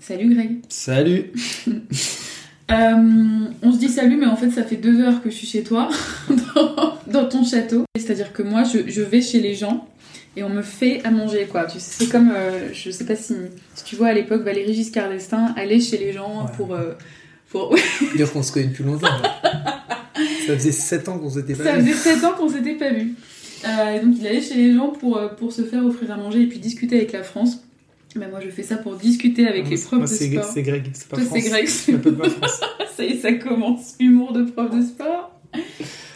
Salut Greg. Salut. Euh, on se dit salut, mais en fait, ça fait deux heures que je suis chez toi, dans, dans ton château. C'est-à-dire que moi, je, je vais chez les gens et on me fait à manger, quoi. Tu sais, c'est comme, euh, je sais pas si, si tu vois, à l'époque, Valérie Giscard d'Estaing allait chez les gens Ouais. pour... euh, pour... Dire qu'on se connaît depuis longtemps. Ça faisait 7 ans qu'on s'était pas Ça vu. faisait 7 ans qu'on s'était pas vus. Euh, donc il allait chez les gens pour, euh, pour se faire offrir à manger et puis discuter avec la France. Ben, moi je fais ça pour discuter avec les profs Moi, de sport. c'est Greg, c'est pas Toi c'est. Greg, ça y est, ça commence. Humour de prof de sport.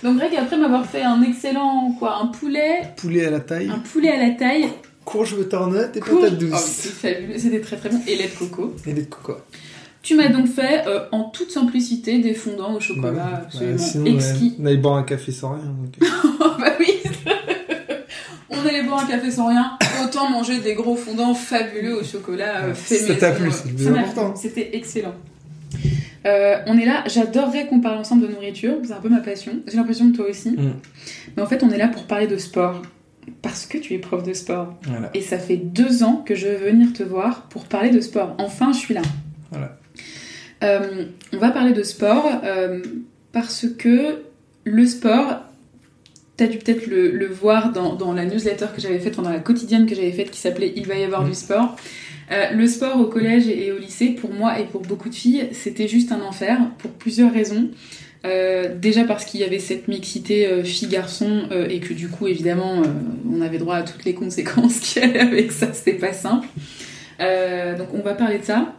Donc Greg, après m'avoir fait un excellent, quoi, un poulet, Poulet à la taille, un poulet à la taille. courge butternut et court- patates Oh, douces. c'est fabuleux, c'était très très bon. Et lait de coco. Et des coco. Tu m'as donc fait, euh, en toute simplicité, des fondants au chocolat Bah absolument Ouais, sinon, exquis. on allait boire un café sans rien. donc, euh, Oh bah oui On allait boire un café sans rien, autant manger des gros fondants fabuleux au chocolat euh, fait Ça t'a maison. plu, c'est important. C'était excellent. Euh, on est là, j'adorerais qu'on parle ensemble de nourriture, c'est un peu ma passion. J'ai l'impression que toi aussi. Mm. Mais en fait, on est là pour parler de sport. Parce que tu es prof de sport. Voilà. Et ça fait deux ans que je veux venir te voir pour parler de sport. Enfin, je suis là. Voilà. Euh, on va parler de sport euh, parce que le sport, tu as dû peut-être le, le voir dans, dans la newsletter que j'avais faite, enfin, dans la quotidienne que j'avais faite qui s'appelait Il va y avoir Mm. du sport. Euh, le sport au collège et au lycée, pour moi et pour beaucoup de filles, c'était juste un enfer pour plusieurs raisons. Euh, déjà parce qu'il y avait cette mixité euh, filles-garçons euh, et que du coup évidemment on avait droit à toutes les conséquences qui allaient avec ça, c'était pas simple. Donc on va parler de ça.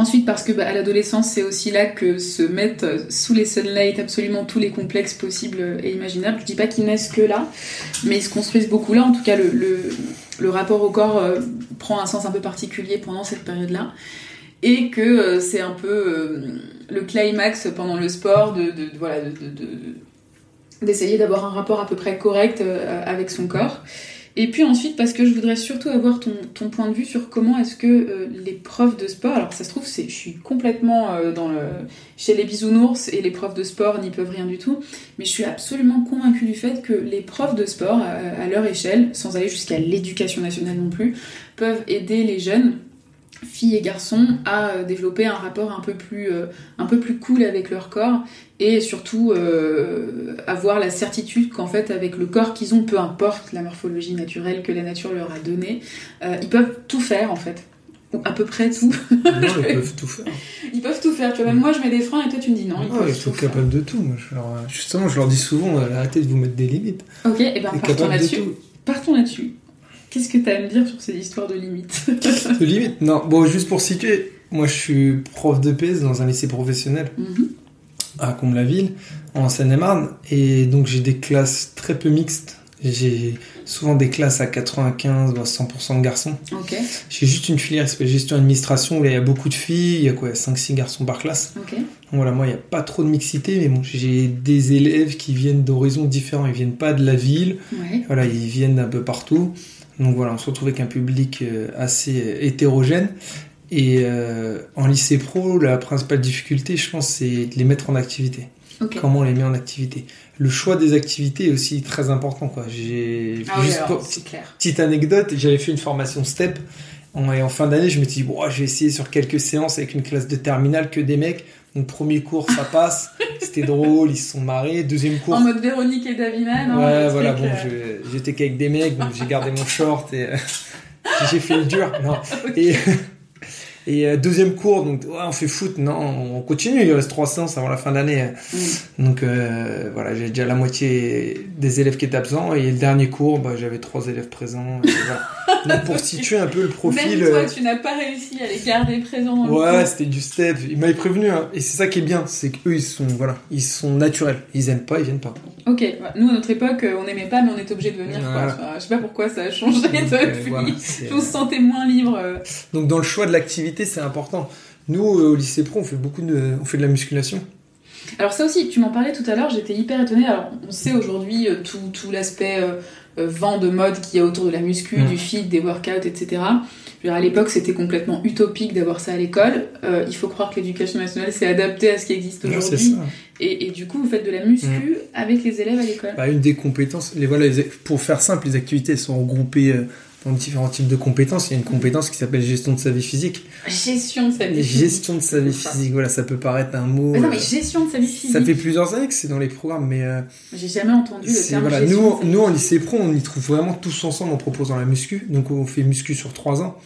Ensuite parce que bah, à l'adolescence c'est aussi là que se mettent euh, sous les sunlight absolument tous les complexes possibles et imaginables. Je dis pas qu'ils naissent que là, mais ils se construisent beaucoup là. En tout cas le, le, rapport au corps euh, prend un sens un peu particulier pendant cette période-là. Et que euh, c'est un peu le climax pendant le sport de, voilà de- de- de- d'essayer d'avoir un rapport à peu près correct avec son corps. Et puis ensuite, parce que je voudrais surtout avoir ton, point de vue sur comment est-ce que euh, les profs de sport, alors ça se trouve, je suis complètement euh, dans chez les bisounours et les profs de sport n'y peuvent rien du tout, mais je suis absolument convaincue du fait que les profs de sport, à, à leur échelle, sans aller jusqu'à l'éducation nationale non plus, peuvent aider les jeunes filles et garçons à euh, développer un rapport un peu plus euh, un peu plus cool avec leur corps et surtout euh, avoir la certitude qu'en fait avec le corps qu'ils ont peu importe la morphologie naturelle que la nature leur a donnée euh, ils peuvent tout faire en fait. Ou à peu près tout. Non, ils peuvent tout faire. ils peuvent tout faire tu vois. Même moi je mets des freins et toi tu me dis non ils Ah, ils sont capables de tout. Moi, je leur- Justement, je leur dis souvent arrêtez de vous mettre des limites. ok et ben partons là-dessus. partons là-dessus qu'est-ce que t'as à me dire sur ces histoires de limites De limite Non, bon, juste pour situer, moi je suis prof de PS dans un lycée professionnel Mhm. à Comble-la-Ville, en Seine-et-Marne, et donc j'ai des classes très peu mixtes. J'ai souvent des classes à 95 ou à 100% de garçons. J'ai juste une filière qui s'appelle gestion administration où il y a beaucoup de filles, il y a quoi 5-6 garçons par classe. Donc voilà, moi il n'y a pas trop de mixité, mais bon, j'ai des élèves qui viennent d'horizons différents. Ils viennent pas de la ville, ouais voilà, ils viennent d'un peu partout. Donc voilà, on se retrouve avec un public euh, assez euh, hétérogène. Et euh, en lycée pro, la principale difficulté, je pense, c'est de les mettre en activité. Comment on les met en activité? Le choix des activités est aussi très important. Quoi. J'ai ah oui pour- petite anecdote, j'avais fait une formation STEP. En, et en fin d'année, je me suis dit, bon, je vais essayer sur quelques séances avec une classe de terminale que des mecs. Donc, premier cours, ça passe. C'était drôle, ils se sont marrés. Deuxième cours, En mode Véronique et Davina, non Ouais, le voilà, bon, euh, j'étais qu'avec des mecs, donc j'ai gardé mon short et euh, j'ai fait le dur. Non. Et, et euh, deuxième cours, donc ouais, on fait foot, non, on continue, il reste trois séances avant la fin d'année. Mm. Donc euh, voilà, j'ai déjà la moitié des élèves qui étaient absents et le dernier cours, bah, j'avais trois élèves présents. et voilà. Donc pour situer un peu le profil. Même toi, euh, tu n'as pas réussi à les garder présents dans Ouais, c'était du step. Ils m'avaient prévenu, hein. et c'est ça qui est bien, c'est qu'eux ils sont, voilà, ils sont naturels. Ils aiment pas, ils viennent pas. Ok, ouais. nous à notre époque, euh, on n'aimait pas, mais on était obligé de venir. quoi. Voilà. Enfin, je sais pas pourquoi ça a changé Donc, euh, depuis. voilà, c'est- Je me sentais moins libre. euh. Donc dans le choix de l'activité, c'est important. Nous, euh, au lycée pro, on fait beaucoup de, on fait de la musculation. Alors ça aussi, tu m'en parlais tout à l'heure, j'étais hyper étonnée. Alors on sait aujourd'hui euh, tout, tout l'aspect euh, euh, vent de mode qu'il y a autour de la muscu, Mm. du fit, des workouts, etc. Je veux dire, à l'époque, c'était complètement utopique d'avoir ça à l'école. Euh, il faut croire que l'éducation nationale s'est adaptée à ce qui existe aujourd'hui. Et, et du coup, vous faites de la muscu avec les élèves à l'école. Bah, une des compétences, les, voilà, les- pour faire simple, les activités sont regroupées euh, dans différents types de compétences. Il y a une compétence qui s'appelle gestion de sa vie physique. Gestion de sa vie physique. Gestion de sa vie physique, voilà, ça peut paraître un mot. Mais non, mais gestion de sa vie physique. Ça fait plusieurs années que c'est dans les programmes, mais. Euh, J'ai jamais entendu le terme voilà, Nous, nous, en lycée pro, on y trouve vraiment tous ensemble en proposant la muscu. Donc, on fait muscu sur trois ans.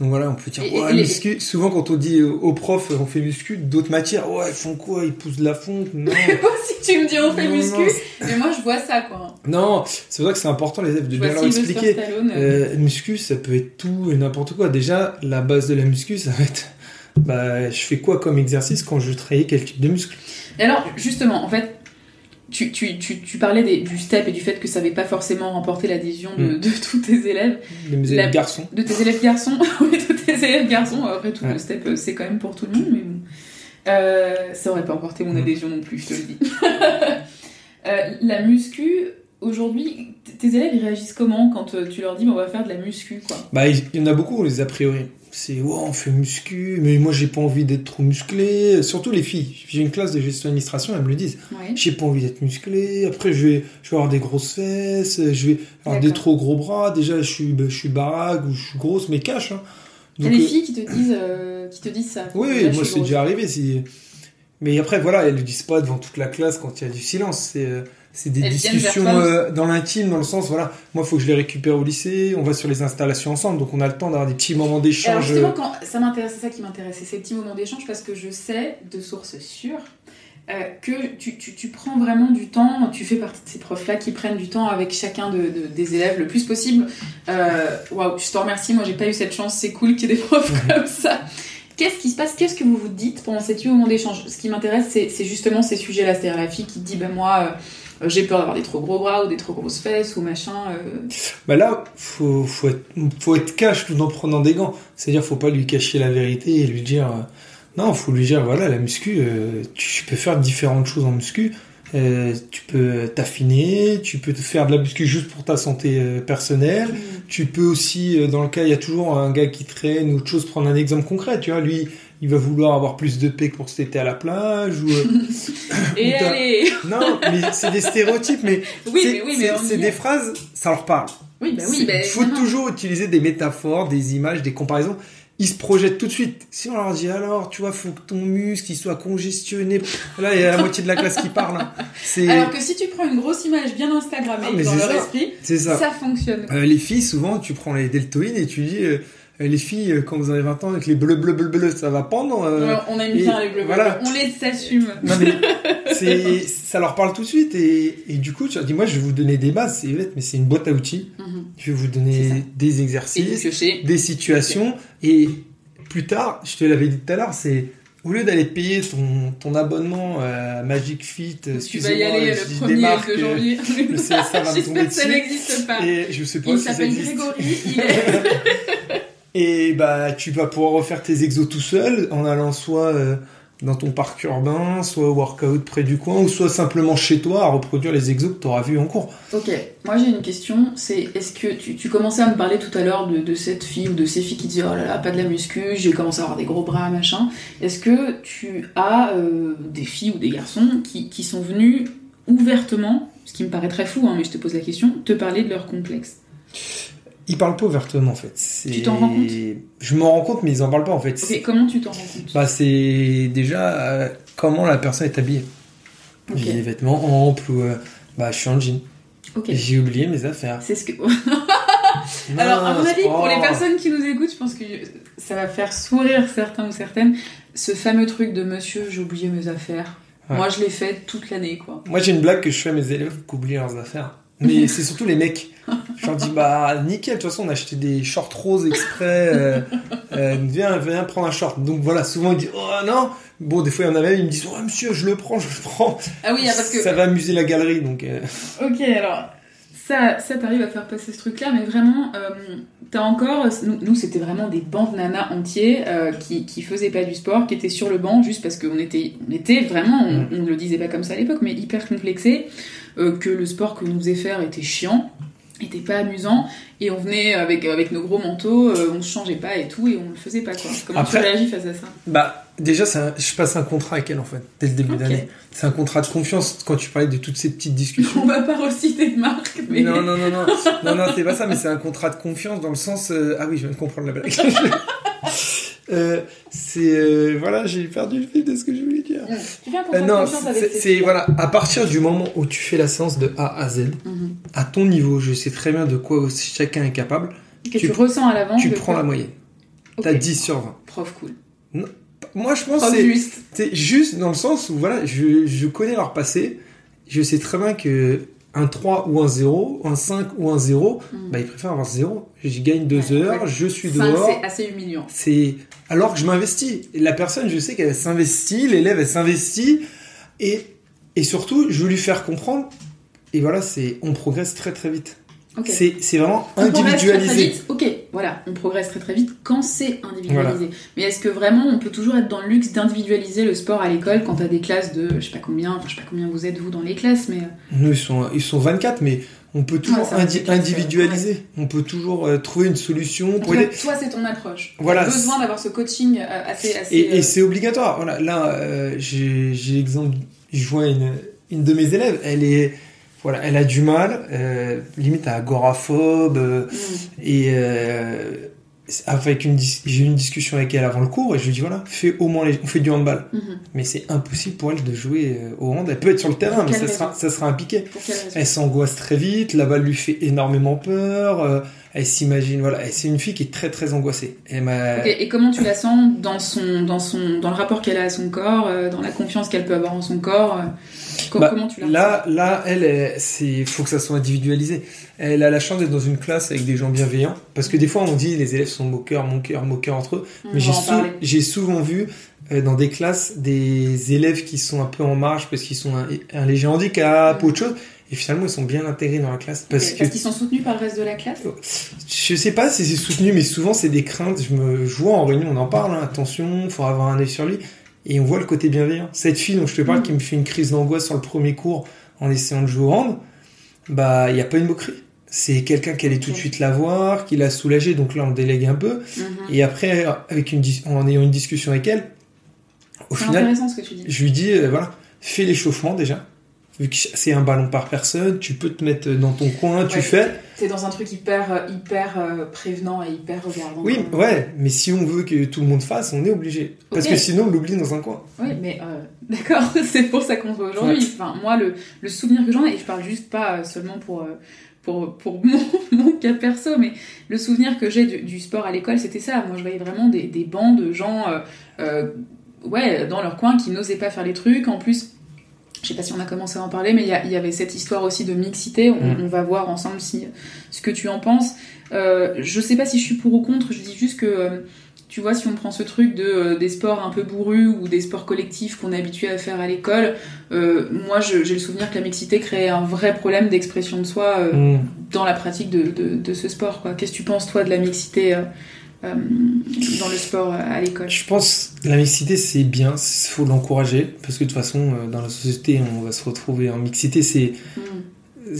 Donc voilà, on peut dire, ouais, muscu. Souvent, quand on dit aux profs, on fait muscu, d'autres matières, ouais, ils font quoi? Ils poussent de la fonte? Non. si tu me dis, on fait muscu, mais moi, je vois ça, quoi. Non, c'est vrai que c'est important, les élèves, de bien leur expliquer. Euh, muscu, ça peut être tout et n'importe quoi. Déjà, la base de la muscu, ça va être, bah, je fais quoi comme exercice quand je travaille quel type de muscle? Et alors, justement, en fait, tu, tu, tu, tu, parlais des, du step et du fait que ça n'avait pas forcément remporté l'adhésion de, mm. de, tous tes élèves. De mes élèves garçons. De tes élèves garçons. oui, de tes élèves garçons. Après tout, le step, euh, c'est quand même pour tout le monde, mais bon. Euh, ça aurait pas remporté mon mm. adhésion non plus, je te le dis. euh, la muscu, aujourd'hui, tes élèves, ils réagissent comment quand tu leur dis, on va faire de la muscu, quoi? Bah, il y en a beaucoup, les a priori c'est oh, on fait muscu, mais moi j'ai pas envie d'être trop musclé. Surtout les filles. J'ai une classe de gestion d'administration, elles me le disent. J'ai pas envie d'être musclé. Après je vais, je vais avoir des grosses fesses, je vais avoir des trop gros bras. Déjà je suis, je suis baraque ou je suis grosse, mais cache. Hein. A des filles qui te disent, euh, qui te disent ça. Oui, moi c'est déjà arrivé. Mais après voilà, elles le disent pas devant toute la classe quand il y a du silence. C'est euh, c'est des discussions euh, dans l'intime, dans le sens, voilà, moi, il faut que je les récupère au lycée, on va sur les installations ensemble, donc on a le temps d'avoir des petits moments d'échange. justement, quand, ça m'intéresse, c'est ça qui m'intéresse, c'est ces petits moments d'échange, parce que je sais, de sources sûres, euh, que tu, tu, tu, prends vraiment du temps, tu fais partie de ces profs-là qui prennent du temps avec chacun de, des élèves le plus possible. Euh, waouh, je te remercie, moi j'ai pas eu cette chance, c'est cool qu'il y ait des profs comme ça. Qu'est-ce qui se passe Qu'est-ce que vous vous dites pendant ces petits moments d'échange? Ce qui m'intéresse, c'est justement ces sujets-là, c'est-à-dire la fille qui dit, ben moi euh, j'ai peur d'avoir des trop gros bras ou des trop grosses fesses ou machin. Euh. Bah là, faut, faut, être, faut être cash tout en prenant des gants. C'est-à-dire, faut pas lui cacher la vérité et lui dire. Euh, non, faut lui dire, voilà, la muscu, tu, peux faire différentes choses en muscu. tu peux t'affiner, tu peux te faire de la muscu juste pour ta santé personnelle. Mm. Tu peux aussi, dans le cas, il y a toujours un gars qui traîne ou autre chose, prendre un exemple concret. Tu vois, lui, il va vouloir avoir plus de paix pour cet été à la plage ou euh, et allez non mais c'est des stéréotypes mais oui, c'est des phrases ça leur parle oui bah oui bah, il faut toujours utiliser des métaphores des images des comparaisons ils se projettent tout de suite. Si on leur dit alors, tu vois, faut que ton muscle il soit congestionné. Là, il y a la moitié de la classe qui parle. Hein. Alors que si tu prends une grosse image bien Instagrammée ah, dans leur esprit, ça. ça. fonctionne. Euh, les filles, souvent, tu prends les deltoïdes et tu dis, euh, les filles, euh, quand vous avez 20 ans, avec les bleus, bleus, bleus, bleus, ça va pendre. Euh, on aime bien les bleus, voilà. on les assume. Non, mais ça leur parle tout de suite. Et, et du coup, tu dis, moi, je vais vous donner des bases, c'est bête, mais c'est une boîte à outils. Mhm. Je vais vous donner des exercices, des situations. Et plus tard, je te l'avais dit tout à l'heure, c'est au lieu d'aller payer ton, ton abonnement à Magic Fit, tu vas y aller le 1er de janvier. Le CSA va me tomber ça n'existe pas. Et je sais pas il si ça existe. Grégory, il est... Et bah, tu vas pouvoir refaire tes exos tout seul en allant soit euh, dans ton parc urbain, soit au workout près du coin, ou soit simplement chez toi à reproduire les exos que tu auras vus en cours. Ok, moi j'ai une question, c'est est-ce que tu, commençais à me parler tout à l'heure de, de, cette fille ou de ces filles qui disaient oh là là, pas de la muscu, j'ai commencé à avoir des gros bras, machin. Est-ce que tu as euh, des filles ou des garçons qui, qui sont venus ouvertement, ce qui me paraît très fou, hein, mais je te pose la question, te parler de leur complexe? Ils parlent pas ouvertement en fait. Tu t'en rends compte? Je m'en rends compte, mais ils en parlent pas en fait. Ok, comment tu t'en rends compte? Bah c'est déjà euh, comment la personne est habillée. J'ai des vêtements amples ou euh, bah je suis en jean. J'ai oublié mes affaires. C'est ce que. Alors à mon avis, pour les personnes qui nous écoutent, je pense que ça va faire sourire certains ou certaines. Ce fameux truc de Monsieur, j'ai oublié mes affaires. Moi, je l'ai fait toute l'année, quoi. Moi, j'ai une blague que je fais à mes élèves qui oublient leurs affaires. Mais c'est surtout les mecs. Je leur dis, bah, nickel, de toute façon, on a acheté des shorts roses exprès. Euh, euh, viens, viens prendre un short. Donc voilà, souvent ils disent, oh non. Bon, des fois, il y en a même, ils me disent, oh monsieur, je le prends, je le prends. Ah oui, parce que. Ça va amuser la galerie, donc. Euh. Ok, alors. Ça, ça t'arrive à faire passer ce truc-là, mais vraiment, t'as encore. Nous, c'était vraiment des bandes nanas entiers qui, qui faisaient pas du sport, qui étaient sur le banc juste parce qu'on était, on était vraiment, on, mm. on, le disait pas comme ça à l'époque, mais hyper complexés. Euh, que le sport que nous faisait faire était chiant. était pas amusant et on venait avec avec nos gros manteaux, euh, on se changeait pas et tout et on le faisait pas quoi. Comment Après- tu réagis face à ça Bah, déjà, un- je passe un contrat avec elle, en fait, dès le début Ok. d'année. C'est un contrat de confiance quand tu parlais de toutes ces petites discussions. On va pas reciter de marque, mais Non, non, non, non, non, non, c'est pas ça, mais c'est un contrat de confiance dans le sens. euh, Ah oui, je viens de comprendre la blague. Euh, c'est euh, voilà, j'ai perdu le fil de ce que je voulais dire. tu un Euh, non, c'est voilà, à partir du moment où tu fais la séance de A à Z, Mhm. à ton niveau, je sais très bien de quoi chacun est capable. Que tu- tu, ressens à l'avance. tu prends quoi la moyenne. Ok. T'as 10 sur 20. Prof cool. Moi, je pense c'est- juste. c'est juste dans le sens où voilà, je, je connais leur passé. Je sais très bien que un 3 ou un 0, un 5 ou un 0, Mhm. bah, ils préfèrent avoir 0. Je gagne 2 Ouais, heures, ouais. je suis dehors. c'est assez humiliant. C'est alors que je m'investis. La personne, je sais qu'elle s'investit, l'élève, elle s'investit, et et surtout, je veux lui faire comprendre. Et voilà, c'est on progresse très très vite. C'est c'est vraiment On progresse très, très individualisé. vite. Ok, voilà, on progresse très très vite quand c'est individualisé. Mais est-ce que vraiment on peut toujours être dans le luxe d'individualiser le sport à l'école quand t'as des classes de je sais pas combien, enfin je sais pas combien vous êtes vous dans les classes, mais euh, Nous, ils sont ils sont 24, mais on peut toujours Ouais, indi- individualiser. On peut toujours euh, trouver une solution pour aider. toi c'est ton approche. Voilà, T'as besoin d'avoir ce coaching euh, assez assez. Et, et c'est obligatoire. Voilà, là, j'ai j'ai l'exemple. Je vois une, une de mes élèves. Elle est, voilà, elle a du mal, euh, limite à agoraphobe. euh, mm. et euh, avec une, j'ai eu une discussion avec elle avant le cours et je lui dis voilà, fais au moins les, on fait du handball. Mhm. Mais c'est impossible pour elle de jouer au hand. Elle peut être sur le terrain, mais ça sera, raison? ça sera un piqué. Elle s'angoisse très vite, la balle lui fait énormément peur. elle s'imagine, voilà, c'est une fille qui est très très angoissée. Elle Et comment tu la sens dans son dans son dans le rapport qu'elle a à son corps, dans la confiance qu'elle peut avoir en son corps co- Bah, Comment tu la Là, là, elle, est- c'est, faut que ça soit individualisé. Elle a la chance d'être dans une classe avec des gens bienveillants, parce que des fois on dit les élèves sont moqueurs, moqueurs, moqueurs entre eux. On Mais j'ai, sou- souvent vu euh, dans des classes des élèves qui sont un peu en marge parce qu'ils sont un, un léger handicap Mm. ou autre chose, et finalement ils sont bien intégrés dans la classe parce Ok, que Parce qu'ils sont soutenus par le reste de la classe? je sais pas si c'est soutenu, mais souvent c'est des craintes. Je me je vois en réunion, on en parle. hein, attention, faut avoir un œil sur lui. Et on voit le côté bienveillant. Cette fille dont je te parle, Mm. qui me fait une crise d'angoisse sur le premier cours en essayant de jouer au hand, bah il y a pas une moquerie. C'est quelqu'un qui allait tout de suite la voir, qui l'a soulagée, donc là on délègue un peu. Mhm. Et après, avec une dis- en ayant une discussion avec elle, au final, intéressant ce que tu dis. je lui dis, euh, voilà, fais l'échauffement déjà. Vu que c'est un ballon par personne, tu peux te mettre dans ton coin, tu fais. T'es dans un truc hyper, euh, hyper euh, prévenant et hyper regardant. Oui, même. ouais, mais si on veut que tout le monde fasse, on est obligé. Parce que sinon, on l'oublie dans un coin. Oui, mais euh, d'accord, c'est pour ça qu'on se voit aujourd'hui. Ouais. Enfin, moi, le, le souvenir que j'en ai, et je parle juste pas euh, seulement pour, euh, pour, pour mon, mon cas perso, mais le souvenir que j'ai du, du sport à l'école, c'était ça. Moi, je voyais vraiment des, des bancs de gens euh, euh, ouais, dans leur coin qui n'osaient pas faire les trucs. En plus, je sais pas si on a commencé à en parler, mais il y, avait cette histoire aussi de mixité. On, Mm. on va voir ensemble si, ce que tu en penses. Euh, je sais pas si je suis pour ou contre, je dis juste que. euh, tu vois, si on prend ce truc de, euh, des sports un peu bourrus ou des sports collectifs qu'on est habitué à faire à l'école, euh, moi j'ai le souvenir que la mixité crée un vrai problème d'expression de soi euh, Mm. dans la pratique de, de, de ce sport. Qu'est-ce que tu penses toi de la mixité euh, dans le sport euh, à l'école Je pense que la mixité, c'est bien, il faut l'encourager. Parce que de toute façon, euh, dans la société, on va se retrouver en mixité. C'est, Mm.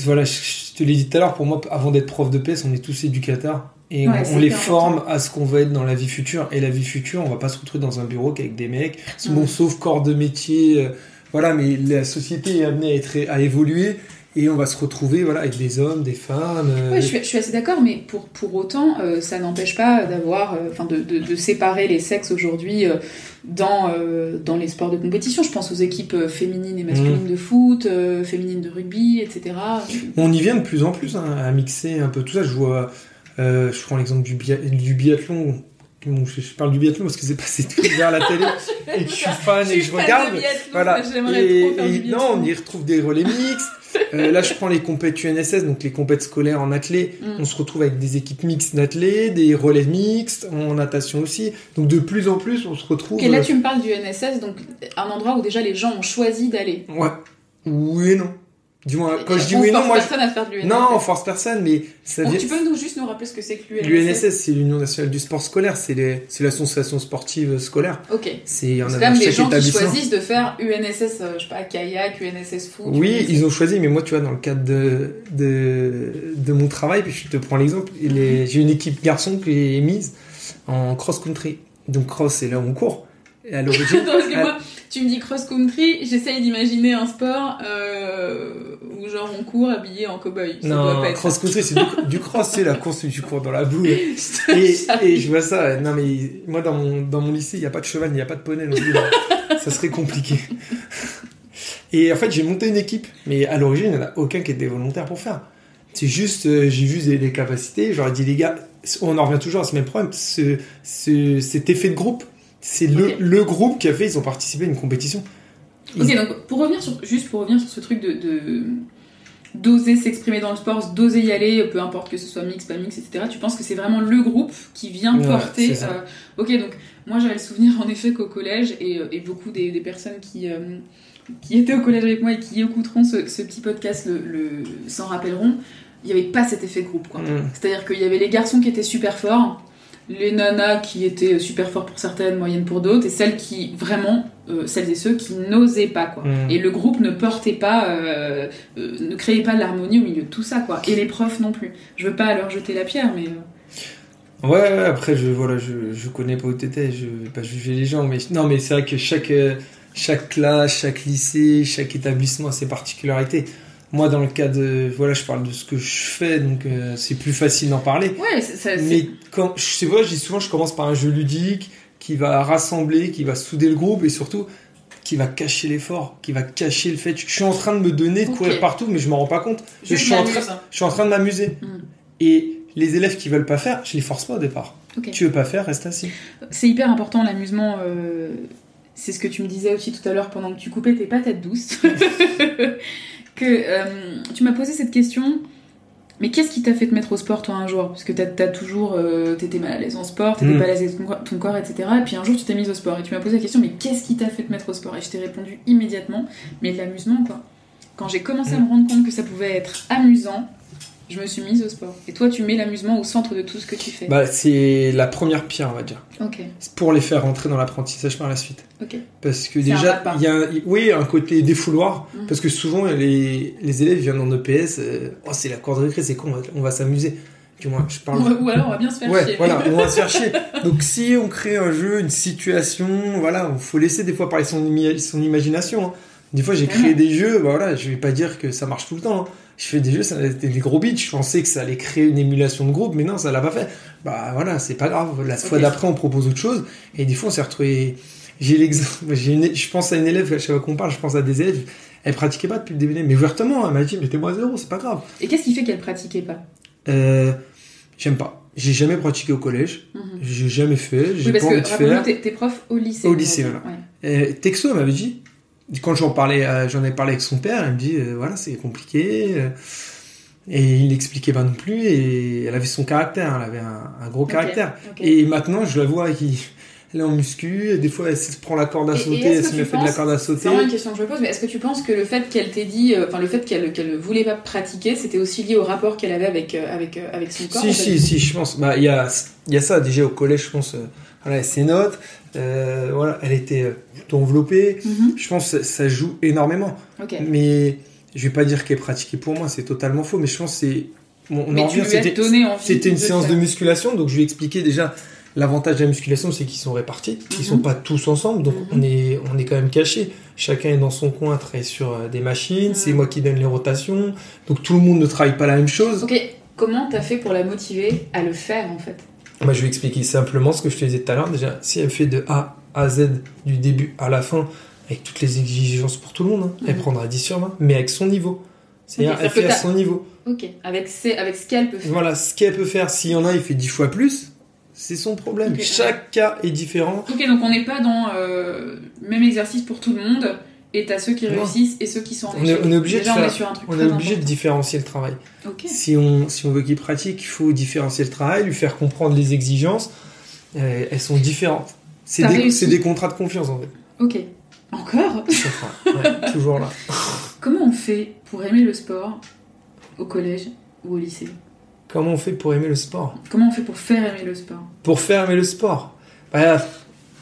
voilà, je, je te l'ai dit tout à l'heure, pour moi, avant d'être prof de PS, on est tous éducateurs. Et Ouais, on- les forme à ce qu'on va être dans la vie future. Et la vie future, on va pas se retrouver dans un bureau qu'avec des mecs. Bon, Mm. sauf corps de métier. euh, voilà, mais la société est amenée à, être, à évoluer. Et on va se retrouver voilà, avec des hommes, des femmes. euh, Ouais, je, suis, je suis assez d'accord, mais pour, pour autant, euh, ça n'empêche pas d'avoir, euh, enfin, de, de, de séparer les sexes aujourd'hui euh, dans, dans les sports de compétition. Je pense aux équipes féminines et masculines de foot, féminines de rugby, etc. On y vient de plus en plus hein, à mixer un peu tout ça. Je vois, je prends l'exemple du, du biathlon. Bon, je, je parle du biathlon parce que c'est passé tout vers la télé et que je suis fan et que je regarde. Voilà. Et, trop faire et du non, on y retrouve des relais mixtes. Euh, là, je prends les compètes UNSS, donc les compètes scolaires en athlée. Mm. On se retrouve avec des équipes mixtes d'athlées, des relais mixtes en natation aussi. Donc de plus en plus, on se retrouve. Ok, là tu me parles du NSS, donc un endroit où déjà les gens ont choisi d'aller. Ouais. Oui et non. Du moins, quand je dis oui, non, moi, je- personne à faire de l'UNSS. non, on force personne, mais ça vient. tu peux nous juste nous rappeler ce que c'est que l'UNSS? L'UNSS, c'est l'Union nationale du sport scolaire, c'est les- l'association sportive scolaire. Ok. C'est quand même des gens qui choisissent de faire UNSS, euh, je sais pas, kayak, UNSS foot. Oui, UNSS. ils ont choisi, mais moi, tu vois, dans le cadre de, de, de mon travail, puis je te prends l'exemple, il est- j'ai une équipe garçon qui est mise en cross-country. Donc, cross, c'est là où on court. Et à l'origine, Attends, parce que moi, tu me dis cross-country, j'essaye d'imaginer un sport euh, où genre on court habillé en cow-boy. Ça doit non, pas être cross-country, c'est du, du cross, c'est la course où tu cours dans la boue. Et, je vois ça, non, mais moi, dans mon, dans mon lycée, il n'y a pas de cheval, il n'y a pas de poney non plus. ça serait compliqué. Et en fait, j'ai monté une équipe, mais à l'origine, il n'y en a aucun qui était volontaire pour faire. C'est juste, euh, j'ai vu les, les capacités, j'aurais dit, les gars, on en revient toujours à ce même problème, ce, ce- cet effet de groupe, c'est le, le groupe qui a fait, ils ont participé à une compétition. Ils- Ok, donc pour revenir sur, juste pour revenir sur ce truc de, de- d'oser s'exprimer dans le sport, d'oser y aller, peu importe que ce soit mix, pas mix, etc. Tu penses que c'est vraiment le groupe qui vient Ouais, porter. euh, Ok, donc moi j'avais le souvenir en effet qu'au collège et, euh, et beaucoup des, des personnes qui euh, qui étaient au collège avec moi et qui écouteront ce, ce petit podcast le, le- s'en rappelleront. Il n'y avait pas cet effet de groupe, quoi. Mm. C'est-à-dire qu'il y avait les garçons qui étaient super forts, les nanas qui étaient super forts pour certaines, moyennes pour d'autres, et celles qui vraiment, euh, celles et ceux qui n'osaient pas quoi. Mm. Et le groupe ne portait pas, euh, euh, ne créait pas de l'harmonie au milieu de tout ça quoi. Et les profs non plus. Je veux pas leur jeter la pierre, mais euh, Ouais, après, je, voilà, je, je connais pas où t'étais, je vais pas juger les gens, mais non, mais c'est vrai que chaque, euh, chaque classe, chaque lycée, chaque établissement a ses particularités. Moi, dans le cas de, voilà, je parle de ce que je fais, donc euh, c'est plus facile d'en parler. ouais, ça- Mais quand, je sais pas, je dis souvent, je commence par un jeu ludique qui va rassembler, qui va souder le groupe et surtout qui va cacher l'effort, qui va cacher le fait. Je suis en train de me donner, de courir partout, mais je m'en rends pas compte. je je suis en train- m'amuse. Je suis en train de m'amuser. Mm. Et les élèves qui veulent pas faire, je les force pas au départ. Ok. Tu veux pas faire, reste assis. C'est hyper important l'amusement. euh, C'est ce que tu me disais aussi tout à l'heure pendant que tu coupais tes patates douces. que euh, tu m'as posé cette question. Mais qu'est-ce qui t'a fait te mettre au sport toi un jour? Parce que t'as as toujours, euh, t'étais mal à l'aise en sport, t'étais Mm. pas à l'aise avec ton, corps- ton corps, etc. Et puis un jour tu t'es mise au sport et tu m'as posé la question. Mais qu'est-ce qui t'a fait te mettre au sport? Et je t'ai répondu immédiatement. Mais de l'amusement quoi. Quand j'ai commencé à me rendre compte que ça pouvait être amusant, je me suis mise au sport. Et toi tu mets l'amusement au centre de tout ce que tu fais. Bah, c'est la première pierre, on va dire. ok, C'est pour les faire rentrer dans l'apprentissage par la suite. ok. Parce que déjà, il y a un, oui, un côté défouloir. Mhm. Parce que souvent, les, les élèves viennent en EPS. euh, oh, c'est la cour de récré, c'est con, on va, s'amuser. Du moins, je parle. Ou alors on va bien se faire Ouais, chier. voilà, on va se faire chier. Donc, si on crée un jeu, une situation, voilà, il faut laisser des fois parler son, son imagination. hein. Des fois, j'ai créé des jeux, bah voilà, je vais pas dire que ça marche tout le temps. hein. Je fais des jeux, ça c'était des gros beats. Je pensais que ça allait créer une émulation de groupe, mais non, ça l'a pas fait. Bah voilà, c'est pas grave. La fois d'après, on propose autre chose. Et des fois, on s'est retrouvé. J'ai l'exemple. Je pense à une élève, à chaque fois qu'on parle, je pense à des élèves. Elle pratiquait pas depuis le début, mais ouvertement, elle m'a dit, mettez-moi zéro, c'est pas grave. Et qu'est-ce qui fait qu'elle pratiquait pas? Euh, J'aime pas. J'ai jamais pratiqué au collège. Mhm. J'ai jamais fait. J'ai Oui, parce pas que envie de faire. t'es prof au lycée. Au lycée, aujourd'hui. Euh, Texto elle m'avait dit, quand j'en parlais, à- j'en ai parlé avec son père, elle me dit, euh, voilà, c'est compliqué. euh, et il l'expliquait pas non plus. Et elle avait son caractère, elle avait un, un gros caractère. Et maintenant, je la vois qui. Elle est en muscu, et des fois elle se prend la corde à Et- et sauter, est-ce elle se met fait de la corde à C'est sauter. vraiment une question que je me pose, mais est-ce que tu penses que le fait qu'elle t'ait dit, euh, enfin le fait qu'elle qu'elle voulait pas pratiquer, c'était aussi lié au rapport qu'elle avait avec, euh, avec, euh, avec son corps Si, ou si, si, je pense. Bah, il y a, il y a ça déjà au collège, je pense. Voilà, ses notes, euh, voilà, elle était euh, plutôt enveloppée. Mhm, Je pense que ça joue énormément. Mais je vais pas dire qu'elle pratiquait pour moi, c'est totalement faux. Mais je pense que c'est. On, on Mais en revient, c'était- une de séance de musculation, donc je lui ai expliqué déjà l'avantage de la musculation, c'est qu'ils sont répartis, ils Mhm. sont pas tous ensemble, donc Mhm. on est on est quand même cachés. Chacun est dans son coin, travaille sur euh, des machines. C'est moi qui donne les rotations, donc tout le monde ne travaille pas la même chose. Ok, comment t'as fait pour la motiver à le faire en fait? Je vais expliquer simplement ce que je te disais tout à l'heure. Déjà, si elle fait de A à Z du début à la fin, avec toutes les exigences pour tout le monde, hein, elle Mhm. prendra 10 sur 20, mais avec son niveau. C'est-à-dire, elle fait à son niveau. Ok, avec, ses- avec ce qu'elle peut faire. Voilà, ce qu'elle peut faire, s'il y en a, il fait 10 fois plus, c'est son problème. Chaque cas est différent. Ok, donc on n'est pas dans euh, même exercice pour tout le monde, et t'as ceux qui Non. réussissent et ceux qui sont en On est- on est obligé de Déjà, on faire- est sur un truc On est obligé de différencier le travail. Si on, si on veut qu'il pratique, il faut différencier le travail, lui faire comprendre les exigences. Euh, elles sont différentes. C'est des, contrats de confiance en fait. Ok. Encore. Ouais, toujours là. Comment on fait pour aimer le sport au collège ou au lycée? Comment on fait pour aimer le sport? Comment on fait pour faire aimer le sport? Pour faire aimer le sport bah,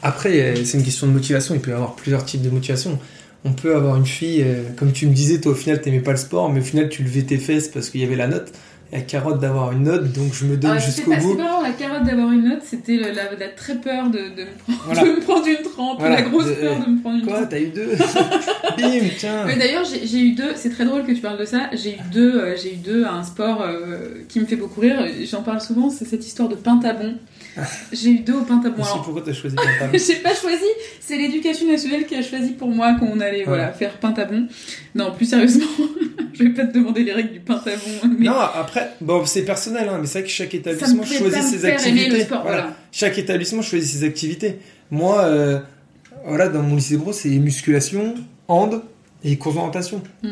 Après, c'est une question de motivation. Il peut y avoir plusieurs types de motivation. On peut avoir une fille, euh, comme tu me disais, toi au final t'aimais pas le sport, mais au final tu levais tes fesses parce qu'il y avait la note la carotte d'avoir une note, donc je me donne Ah, jusqu'au bout. la carotte d'avoir une note, c'était la, la- la très peur de, de me prendre, Voilà. de me prendre une trempe, Voilà. la grosse De- peur de me prendre une Quoi, trempe. t'as eu deux Bim, tiens Mais d'ailleurs, j'ai j'ai eu deux, c'est très drôle que tu parles de ça, j'ai eu deux, euh, j'ai eu deux à un sport euh, qui me fait beaucoup rire, j'en parle souvent, c'est cette histoire de pentabon. J'ai eu deux au pentabon. Aussi, Alors, pourquoi t'as choisi Pantalon J'ai pas choisi, c'est l'éducation nationale qui a choisi pour moi qu'on allait voilà, faire pentabon. Non, plus sérieusement, je vais pas te demander les règles du pentabon, mais Non, après, bon, c'est personnel, hein, mais c'est vrai que chaque établissement choisit ses activités. sport, Voilà. voilà. Chaque établissement choisit ses activités. Moi, euh, voilà, dans mon lycée pro, c'est musculation, hand et course d'orientation. Mm.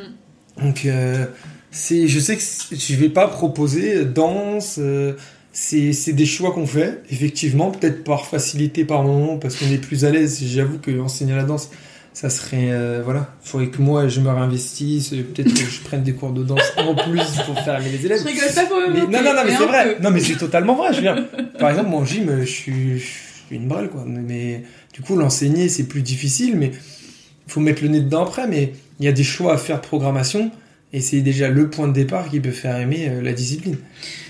Donc, euh, c'est, je sais que je vais pas proposer danse. euh, c'est, des choix qu'on fait, effectivement, peut-être par facilité par moment, parce qu'on est plus à l'aise. J'avoue que enseigner la danse, ça serait, euh, voilà, faudrait que moi je me réinvestisse, peut-être que je prenne des cours de danse en plus pour faire aimer les élèves. je rigole pas pour Mais- non, non, non, mais mais c'est vrai. peu. Non, mais c'est totalement vrai. Je veux dire, par exemple, mon gym, je suis, je suis une brêle, quoi. Mais du coup, l'enseigner, c'est plus difficile, mais il faut mettre le nez dedans après. Mais il y a des choix à faire de programmation, et c'est déjà le point de départ qui peut faire aimer euh, la discipline.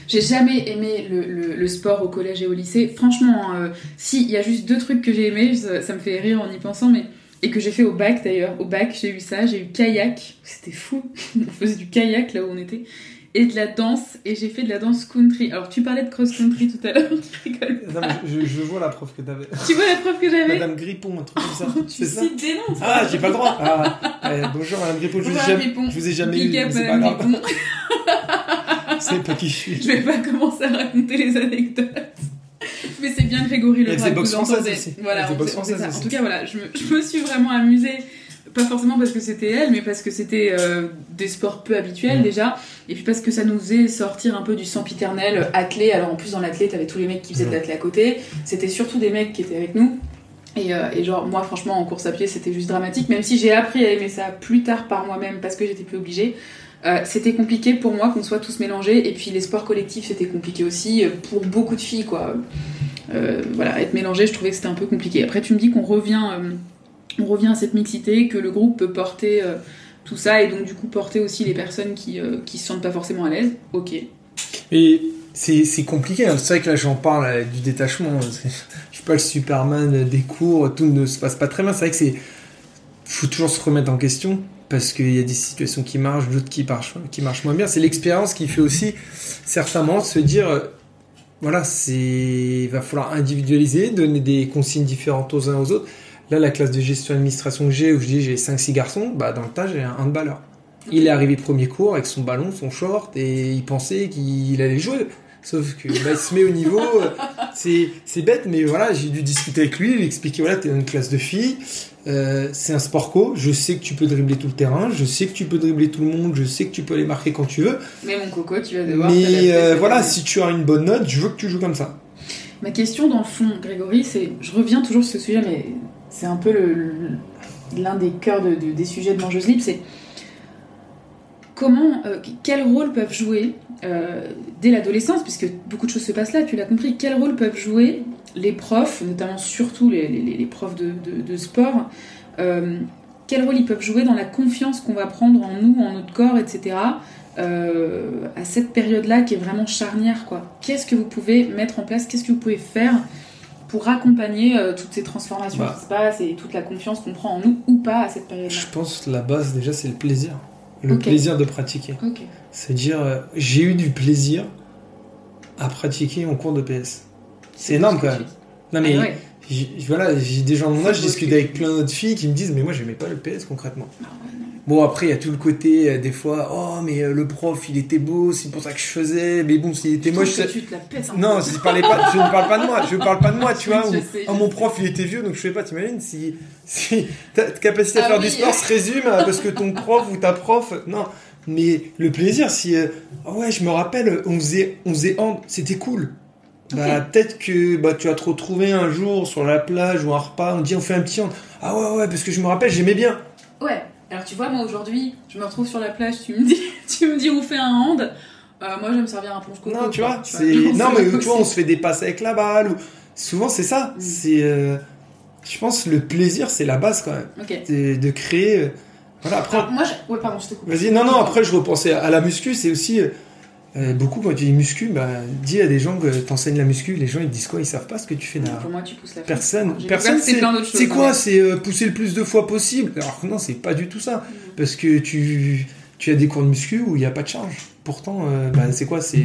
J'ai jamais aimé le, sport au collège et au lycée. Franchement, euh, si, il y a juste deux trucs que j'ai aimé, ça, ça me fait rire en y pensant, mais. Et que j'ai fait au bac d'ailleurs. Au bac, j'ai eu ça, j'ai eu kayak. C'était fou. on faisait du kayak là où on était. Et de la danse. Et j'ai fait de la danse country. Alors, tu parlais de cross-country tout à l'heure. Je rigole. je, je vois la prof que t'avais. Tu vois la preuve que j'avais Madame Grippon, un truc comme ça. Tu C'est ça cites des noms. Ah, j'ai pas le droit. Ah, ouais, bonjour Madame Grippon, je vous ai Bonjour, jamais, Grippon. je vous ai jamais Big eu, c'est pas grave. C'est pas qui je suis. Je vais pas commencer à raconter les anecdotes. Mais c'est bien Grégory Le Elle faisait boxe française aussi. Voilà, boxe française. En tout cas, voilà, je me, je me suis vraiment amusée. Pas forcément parce que c'était elle, mais parce que c'était euh, des sports peu habituels Mm. déjà. Et puis parce que ça nous faisait sortir un peu du sempiternel euh, athlé. Alors en plus, dans l'athlé, t'avais tous les mecs qui faisaient de Mm. l'athlé à côté. C'était surtout des mecs qui étaient avec nous. Et, euh, et genre, moi, franchement, en course à pied, c'était juste dramatique. Même si j'ai appris à aimer ça plus tard par moi-même parce que j'étais plus obligée. Euh, c'était compliqué pour moi qu'on soit tous mélangés. Et puis les sports collectifs, c'était compliqué aussi pour beaucoup de filles, quoi. Euh, voilà, être mélangé, je trouvais que c'était un peu compliqué. Après, tu me dis qu'on revient, on revient à cette mixité, que le groupe peut porter euh, tout ça et donc du coup porter aussi les personnes qui, euh, qui se sentent pas forcément à l'aise. Ok. Et c'est compliqué, hein. c'est vrai que là j'en parle euh, du détachement, c'est- je suis pas le Superman des cours, tout ne se passe pas très bien, c'est vrai que c'est... faut toujours se remettre en question, parce qu'il y a des situations qui marchent, d'autres qui marchent, qui marchent moins bien, c'est l'expérience qui fait aussi certainement se dire, euh, voilà, c'est va falloir individualiser, donner des consignes différentes aux uns aux autres. Là, la classe de gestion administration que j'ai, où je dis j'ai 5-6 garçons, bah dans le tas j'ai un handballeur. Il est arrivé premier cours avec son ballon, son short, et il pensait qu'il allait jouer. Sauf que bah, il se met au niveau. euh, C'est c'est bête, mais voilà, j'ai dû discuter avec lui, lui expliquer voilà, t'es dans une classe de filles, euh, c'est un sport co, je sais que tu peux dribbler tout le terrain, je sais que tu peux dribbler tout le monde, je sais que tu peux aller marquer quand tu veux. Mais mon coco, tu vas devoir. Mais euh, voilà, si tu as une bonne note, je veux que tu joues comme ça. Ma question dans le fond, Grégory, c'est. Je reviens toujours sur ce sujet, mais c'est un peu l'un des cœurs de- de- des sujets de Mangeuse Libre, c'est. Comment. euh, quel rôle peuvent jouer, euh, dès l'adolescence, puisque beaucoup de choses se passent là, tu l'as compris, quel rôle peuvent jouer les profs, notamment surtout les, profs de sport, euh, quel rôle ils peuvent jouer dans la confiance qu'on va prendre en nous, en notre corps, etc. euh, à cette période-là qui est vraiment charnière, quoi. Qu'est-ce que vous pouvez mettre en place Qu'est-ce que vous pouvez faire pour accompagner euh, toutes ces transformations Bah. qui se passent et toute la confiance qu'on prend en nous ou pas à cette période-là Je pense que la base déjà c'est le plaisir. Le plaisir de pratiquer. Ok. C'est-à-dire, euh, j'ai eu du plaisir à pratiquer en cours de PS. C'est énorme quand même. Non mais Ah ouais. voilà, j'ai des gens de mon âge, je discute avec plein d'autres filles qui me disent mais moi j'aimais pas le PS concrètement. Ah non. Bon après il y a tout le côté euh, des fois oh mais euh, le prof il était beau, c'est pour ça que je faisais, mais bon s'il était moche tu te la pètes un non, je, parlais pas, je ne parle pas de moi, je parle pas de moi, tu vois. Ou, sais, oh, mon sais. prof, il était vieux, donc je fais pas, t'imagines si, si ta, capacité à Ah faire oui. du sport se résume parce que ton prof ou ta prof, non. Mais le plaisir, si, euh, ah ouais, je me rappelle, on faisait, on faisait hand, c'était cool. Bah, peut-être que bah, tu vas te retrouver un jour sur la plage ou un repas, on dit on fait un petit hand. Ah ouais, ouais, parce que je me rappelle, j'aimais bien. Ouais. Alors tu vois, moi aujourd'hui, je me retrouve sur la plage, tu me dis, tu me dis on fait un hand. Euh, moi, je vais me servir un plonge coco. Non, tu vois, c'est non mais tu vois, on se fait des passes avec la balle ou souvent c'est ça. Mm. C'est euh, je pense le plaisir c'est la base quand même Ok. de, de créer euh, voilà après Alors, moi, je... ouais, pardon, je te coupe. Vas-y, non, non, après je repensais à la muscu, c'est aussi euh, beaucoup quand tu dis muscu, bah, dis à des gens que t'enseignes la muscu, les gens ils te disent quoi? Ils savent pas ce que tu fais derrière. Pour moi, tu pousses la Personne, personne c'est C'est quoi? hein. C'est euh, pousser le plus de fois possible. Alors que non, c'est pas du tout ça. Parce que tu, tu as des cours de muscu où il n'y a pas de charge. Pourtant, euh, bah, c'est quoi C'est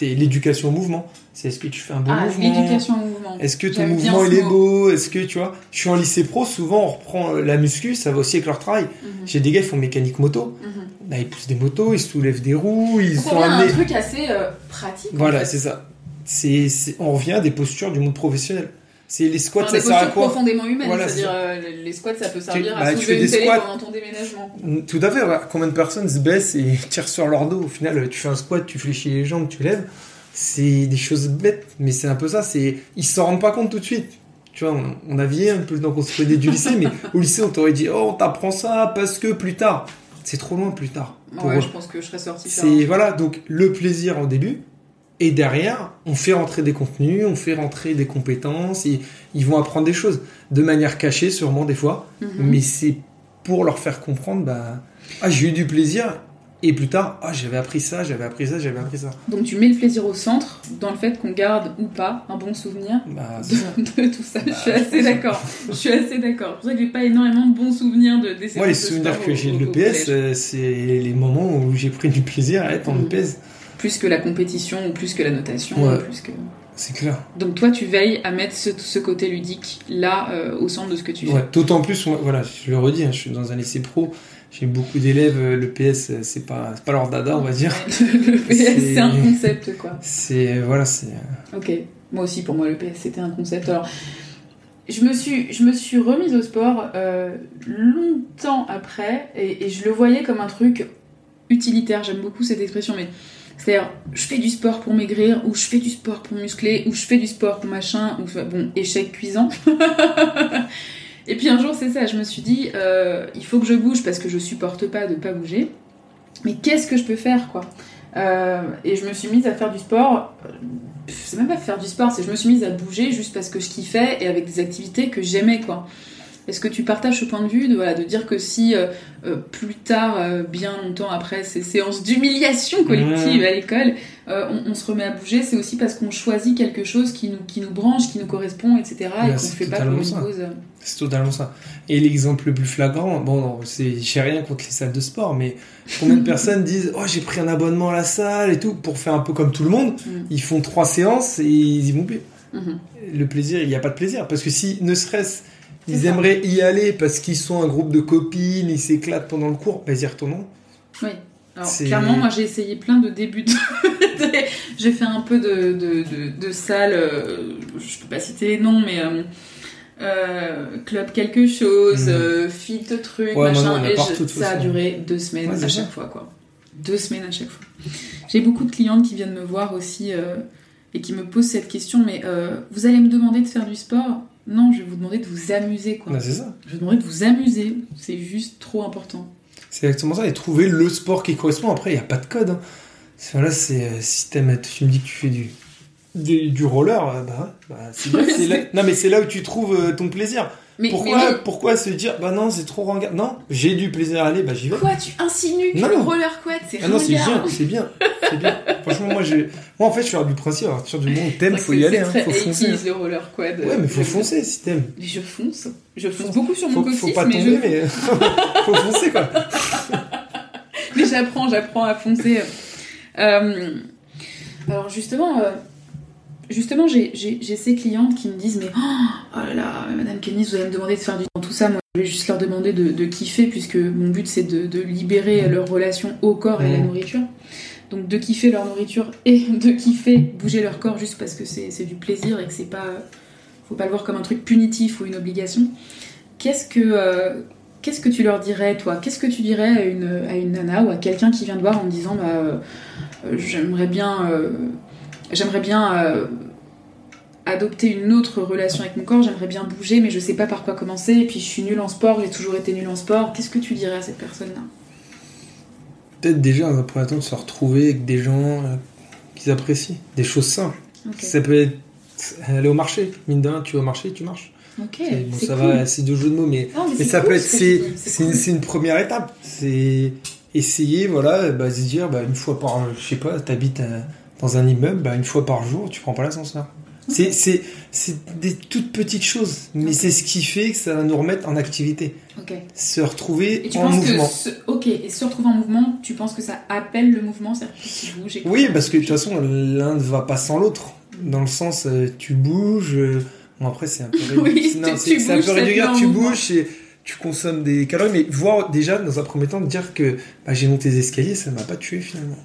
l'éducation au mouvement. C'est est-ce que tu fais un bon Ah, mouvement? l'éducation au mouvement. Est-ce que ton mouvement il est beau? Est-ce que tu vois Je suis en lycée pro, souvent on reprend euh, la muscu, ça va aussi avec leur travail. Mhm, J'ai des gars qui font mécanique moto. mhm. Bah, ils poussent des motos, ils soulèvent des roues, ils sont un truc assez euh, pratique. en Voilà, fait. c'est ça. C'est- on revient à des postures du monde professionnel. C'est les squats, Enfin, ça sert à quoi profondément humaines, Voilà, c'est-à-dire euh, les squats, ça peut servir bah, à tu soulever fais une des télé squats. pendant ton déménagement. Tout à fait. voilà. Combien de personnes se baissent et tirent sur leur dos Au final, tu fais un squat, tu fléchis les jambes, tu lèves. C'est des choses bêtes, mais c'est un peu ça. C'est, ils s'en rendent pas compte tout de suite. Tu vois, on, on a vieilli un peu dans qu'on se faisait du lycée, mais au lycée, on t'aurait dit, oh, on t'apprend ça parce que plus tard. C'est trop loin plus tard. Pour Ouais, eux. je pense que je serais faire C'est voilà, donc le plaisir au début. Et derrière, on fait rentrer des contenus, on fait rentrer des compétences, et ils vont apprendre des choses de manière cachée, sûrement des fois, Mhm. mais c'est pour leur faire comprendre, bah, ah, j'ai eu du plaisir, et plus tard, ah, j'avais appris ça, j'avais appris ça, j'avais appris ça. Donc tu mets le plaisir au centre, dans le fait qu'on garde ou pas un bon souvenir Bah, de, de tout ça. je suis assez d'accord. Je suis assez d'accord. C'est ça que j'ai pas énormément de bons souvenirs de des Moi, les souvenirs que j'ai de l'EPS, euh, c'est les moments où j'ai pris du plaisir à être en. EPS. Plus que la compétition ou plus que la notation. Ouais. Plus que... C'est clair. Donc toi, tu veilles à mettre ce, ce côté ludique là euh, au centre de ce que tu fais. Ouais, d'autant plus, voilà, je le redis, hein, je suis dans un lycée pro, j'ai beaucoup d'élèves, euh, le PS, euh, c'est pas, pas leur dada, on va dire. Le, PS, C'est- c'est un concept quoi. C'est, voilà, c'est, Ok, moi aussi pour moi le PS c'était un concept. Alors, je me suis, je me suis remise au sport euh, longtemps après et, et je le voyais comme un truc utilitaire. J'aime beaucoup cette expression, mais c'est-à-dire je fais du sport pour maigrir ou je fais du sport pour muscler ou je fais du sport pour machin ou bon échec cuisant. et puis un jour c'est ça, je me suis dit euh, il faut que je bouge parce que je supporte pas de pas bouger. Mais qu'est-ce que je peux faire quoi? Euh, Et je me suis mise à faire du sport c'est même pas faire du sport, c'est je me suis mise à bouger juste parce que je kiffais et avec des activités que j'aimais quoi. Est-ce que tu partages ce point de vue de, voilà, de dire que si euh, euh, plus tard, euh, bien longtemps après ces séances d'humiliation collective à l'école, euh, on, on se remet à bouger, c'est aussi parce qu'on choisit quelque chose qui nous, qui nous branche, qui nous correspond, etc. et qu'on c'est fait pas pour une cause. c'est totalement ça. Et l'exemple le plus flagrant, bon, j'ai rien contre les salles de sport, mais combien de personnes disent, oh, j'ai pris un abonnement à la salle et tout, pour faire un peu comme tout le monde, Mm. ils font trois séances et ils y vont plus. mhm. Le plaisir, il n'y a pas de plaisir, parce que si, ne serait-ce, ils ça. aimeraient y aller parce qu'ils sont un groupe de copines, ils s'éclatent pendant le cours, bah, ils y retourneront. Oui. Alors, clairement, moi j'ai essayé plein de débuts. De... j'ai fait un peu de, de, de, de salles, euh, je peux pas citer les noms, mais euh, euh, club quelque chose, euh, fit truc, Ouais, machin. et partout, je- ça a duré deux semaines Ouais, à chaque ça. fois, quoi. Deux semaines à chaque fois. J'ai beaucoup de clientes qui viennent me voir aussi et qui me posent cette question mais vous allez me demander de faire du sport? Non, je vais vous demander de vous amuser, quoi. C'est ça. Je vais vous demander de vous amuser. C'est juste trop important. C'est exactement ça, et trouver le sport qui correspond. Après, il n'y a pas de code. Hein. C'est- Là, c'est euh, t'aimes- tu me dis que tu fais du, du, du roller, euh, bah, bah, c'est là- Non, mais c'est là où tu trouves euh, ton plaisir. Mais, Pourquoi, mais oui, pourquoi se dire, bah non, c'est trop ringard? Non, j'ai du plaisir à aller, bah j'y vais. Quoi, tu insinues que Non, le non. roller quad, c'est Ah non, c'est bien, c'est bien, c'est bien. Franchement, moi, j'ai, moi, en fait, je suis du principe, à partir du moment où t'aimes, faut y aller, hein, faut foncer. 80s, le roller quad. Ouais, mais faut foncer si t'aimes. Mais je fonce. Je fonce beaucoup sur mon cossis, faut pas mais, tomber, je... mais faut foncer, quoi. mais j'apprends, j'apprends à foncer. Euh, Alors justement, euh, justement, j'ai ces clientes qui me disent mais oh, là là, Madame Kenny, vous allez me demander de faire du temps tout ça. Moi, je vais juste leur demander de, de kiffer puisque mon but c'est de, de libérer leur relation au corps et à la nourriture. Donc de kiffer leur nourriture et de kiffer bouger leur corps juste parce que c'est du plaisir et que c'est pas, faut pas le voir comme un truc punitif ou une obligation. Qu'est-ce que euh, Qu'est-ce que tu leur dirais, toi? Qu'est-ce que tu dirais à une, à une nana ou à quelqu'un qui vient te voir en me disant bah, euh, J'aimerais bien, euh, j'aimerais bien euh, adopter une autre relation avec mon corps, j'aimerais bien bouger, mais je sais pas par quoi commencer, et puis je suis nulle en sport, j'ai toujours été nulle en sport. Qu'est-ce que tu dirais à cette personne-là? Peut-être déjà, un premier temps, de se retrouver avec des gens euh, qu'ils apprécient, des choses simples. Ça peut être aller au marché. Mine de rien, tu vas au marché, tu marches. Ok, bon, ça cool. va, c'est deux jeux de mots, mais, Non, mais mais c'est ça cool peut être, c'est, une, première étape. C'est essayer, voilà, bah, se dire, bah, une fois par, je sais pas, t'habites euh, dans un immeuble, bah, une fois par jour, tu prends pas l'ascenseur. C'est, c'est, c'est des toutes petites choses, mais c'est ce qui fait que ça va nous remettre en activité. Ok. Se retrouver Et tu en penses mouvement. que ce... ok, et se retrouver en mouvement, tu penses que ça appelle le mouvement, c'est-à-dire que tu bouges Oui, parce que de toute façon, l'un ne va pas sans l'autre. Dans le sens, euh, tu bouges. euh, Bon, après, c'est un peu Oui, réducteur. tu- c'est tu c'est un peu en Tu mouvement. bouges et tu consommes des calories. Mais voir déjà, dans un premier temps, de dire que bah, j'ai monté les escaliers, ça m'a pas tué finalement.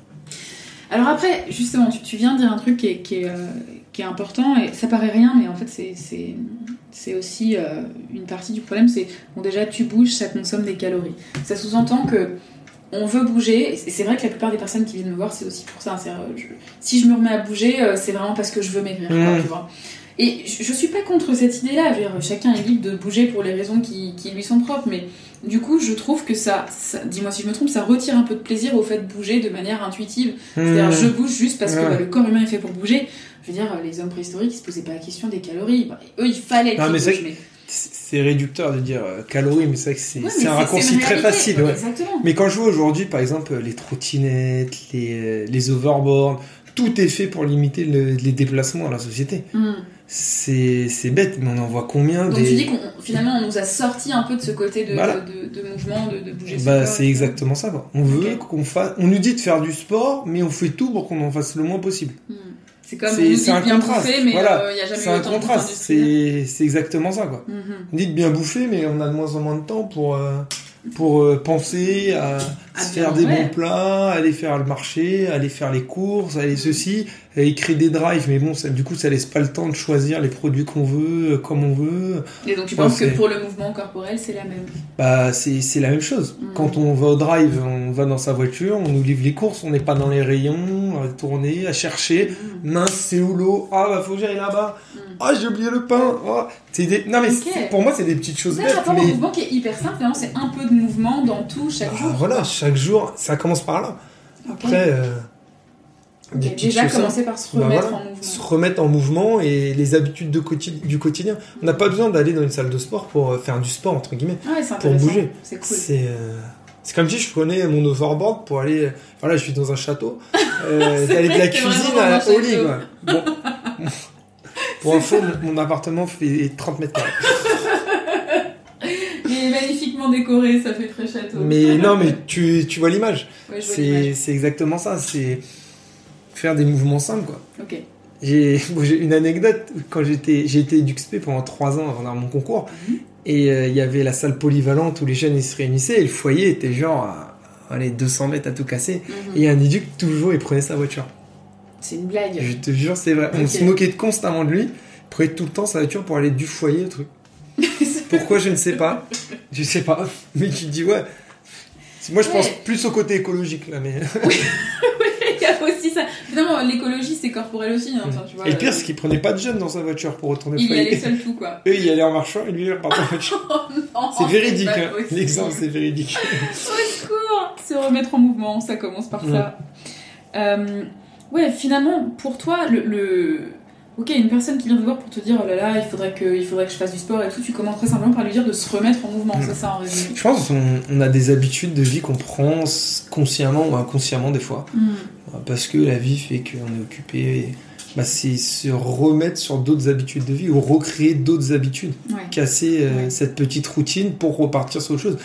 Alors après, justement, tu, tu viens de dire un truc qui est, qui est, euh, qui est important, et ça paraît rien, mais en fait, c'est- aussi euh, une partie du problème, c'est, bon déjà, tu bouges, ça consomme des calories. Ça sous-entend que on veut bouger, et c'est vrai que la plupart des personnes qui viennent me voir, c'est aussi pour ça. euh, je- si je me remets à bouger, c'est vraiment parce que je veux maigrir, quoi, Mhm. tu vois. Et je, je suis pas contre cette idée-là, chacun est libre de bouger pour les raisons qui, qui lui sont propres, mais du coup, je trouve que ça, ça dis-moi si je me trompe, ça retire un peu de plaisir au fait de bouger de manière intuitive. C'est-à-dire, Mmh. je bouge juste parce que bah, le corps humain est fait pour bouger. Je veux dire, les hommes préhistoriques, ils se posaient pas la question des calories. Bah, eux, il fallait qu'ils bougent. Mais... C'est réducteur de dire euh, calories, mais c'est vrai que c'est Ouais, un raccourci très facile. Ouais. Mais quand je vois aujourd'hui, par exemple, les trottinettes, les, euh, les overboards, tout est fait pour limiter le- les déplacements à la société. Hmm. C'est bête, mais on en voit combien Donc des... tu dis qu'on finalement on nous a sorti un peu de ce côté de, Voilà. de, de- de mouvement, de, bouger. Bah, c'est exactement ça. Quoi. On veut qu'on fasse. On nous dit de faire du sport, mais on fait tout pour qu'on en fasse le moins possible. Hmm. C'est comme on nous dit un de bien contraste. bouffer, mais Voilà. il n'y a jamais eu un autant contraste. C'est exactement ça. Quoi. Mhm. On dit de bien bouffer, mais on a de moins en moins de temps pour euh, pour euh, penser à À se bien faire des bons plats, aller faire le marché, aller faire les courses, aller ceci, et créer des drives. Mais bon, ça, du coup, ça laisse pas le temps de choisir les produits qu'on veut, euh, comme on veut. Et donc tu penses que pour le mouvement corporel, c'est la même? Bah, c'est c'est la même chose. Mhm. Quand on va au drive, on va dans sa voiture, on nous livre les courses, on n'est pas dans les rayons, à tourner, à chercher. Hmm. Mince, c'est où l'eau Ah, bah, faut que j'aille là-bas. Hmm. Ah, j'ai oublié le pain. Ah. C'est des... Non, mais pour moi, c'est des petites choses C'est un rapport au Mais mouvement qui est hyper simple, c'est un peu de mouvement dans tout chaque Ah, jour. voilà, chaque jour, ça commence par là. Après, euh, des petites Déjà commencer par se Bah remettre voilà, en mouvement. se remettre en mouvement et les habitudes de du quotidien. On n'a pas besoin d'aller dans une salle de sport pour euh, faire du sport, entre guillemets. Ah ouais, pour bouger. C'est cool. C'est euh, c'est comme si je prenais mon overboard pour aller. Voilà, je suis dans un château. Euh, d'aller de la cuisine à, au lit. Bon. Pour info, mon, mon appartement fait 30 mètres carrés. Il est magnifiquement décoré, ça fait très château. Mais non, mais tu, tu vois l'image. Ouais. C'est exactement ça. C'est faire des mouvements simples, quoi. Ok. J'ai bon, une anecdote quand j'étais j'ai été pendant trois ans avant mon concours Mhm. et euh, il y avait la salle polyvalente où les jeunes ils se réunissaient et le foyer était genre à allez, 200 mètres à tout casser Mhm. et un éduc toujours il prenait sa voiture C'est une blague. je te jure c'est vrai on se moquait constamment de lui il prenait tout le temps sa voiture pour aller du foyer au truc pourquoi je ne sais pas je sais pas mais tu te dis ouais moi je Ouais. pense plus au côté écologique là mais Il y a aussi ça. Évidemment, l'écologie, c'est corporel aussi. Hein, tu vois, et le pire euh, c'est qu'il prenait pas de jeunes dans sa voiture pour retourner au il y allait seul tout, quoi. eux il y allait en marchant et lui il repartait en voiture Oh C'est véridique, hein. l'exemple c'est véridique. Au secours Se remettre en mouvement, ça commence par ça. Euh, ouais, finalement, pour toi, le, le- Ok, une personne qui vient te voir pour te dire oh là là, il faudrait que, il faudrait que je fasse du sport et tout, tu commences très simplement par lui dire de se remettre en mouvement, Mm. c'est ça en résumé. Je pense qu'on on a des habitudes de vie qu'on prend consciemment ou inconsciemment des fois. Mm. Parce que la vie fait qu'on est occupé. et, bah, c'est se remettre sur d'autres habitudes de vie ou recréer d'autres habitudes. Ouais. Casser euh, Ouais. cette petite routine pour repartir sur autre chose.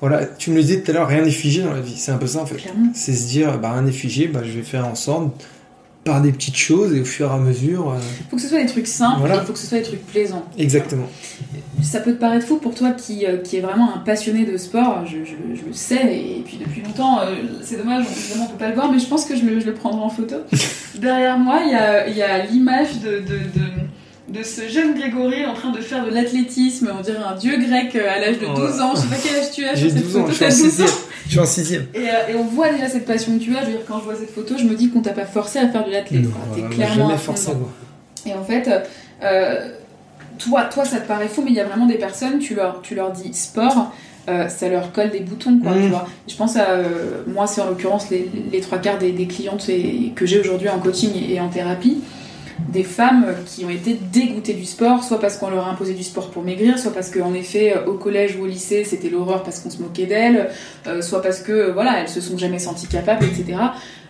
Voilà, tu me le disais tout à l'heure, rien n'est figé dans la vie. C'est un peu ça en fait. C'est se dire, bah, rien n'est figé, bah, je vais faire en sorte par des petites choses et au fur et à mesure. euh, Faut que ce soit des trucs simples Voilà. il faut que ce soit des trucs plaisants. exactement. Ça peut te paraître fou pour toi qui, euh, qui est vraiment un passionné de sport, je, je- je le sais, et puis depuis longtemps, euh, c'est dommage, on, évidemment on peut pas le voir, mais je pense que je le, je le prendrai en photo. Derrière moi, il y a, il y a l'image de, de, de, de ce jeune Grégory en train de faire de l'athlétisme, on dirait un dieu grec euh, à l'âge de Ouais. 12 ans, je sais pas quel âge tu as J'ai sur cette 12 ans, photo, je suis en t'as 12 ans. Je suis en sixième. Et, euh, et on voit déjà cette passion que tu as, je veux dire, quand je vois cette photo, je me dis qu'on t'a pas forcé à faire de quoi. t'es clairement à jamais forcé. moi. Et en fait, euh, toi, toi, ça te paraît fou, mais il y a vraiment des personnes, tu leur, tu leur dis sport, euh, ça leur colle des boutons, quoi, tu vois. Je pense à, euh, moi, c'est en l'occurrence les, les trois quarts des, des clientes que j'ai aujourd'hui en coaching et, et en thérapie, des femmes qui ont été dégoûtées du sport, soit parce qu'on leur a imposé du sport pour maigrir, soit parce qu'en effet, euh, au collège ou au lycée, c'était l'horreur parce qu'on se moquait d'elles, euh, soit parce que, euh, voilà, elles se sont jamais senties capables, etc.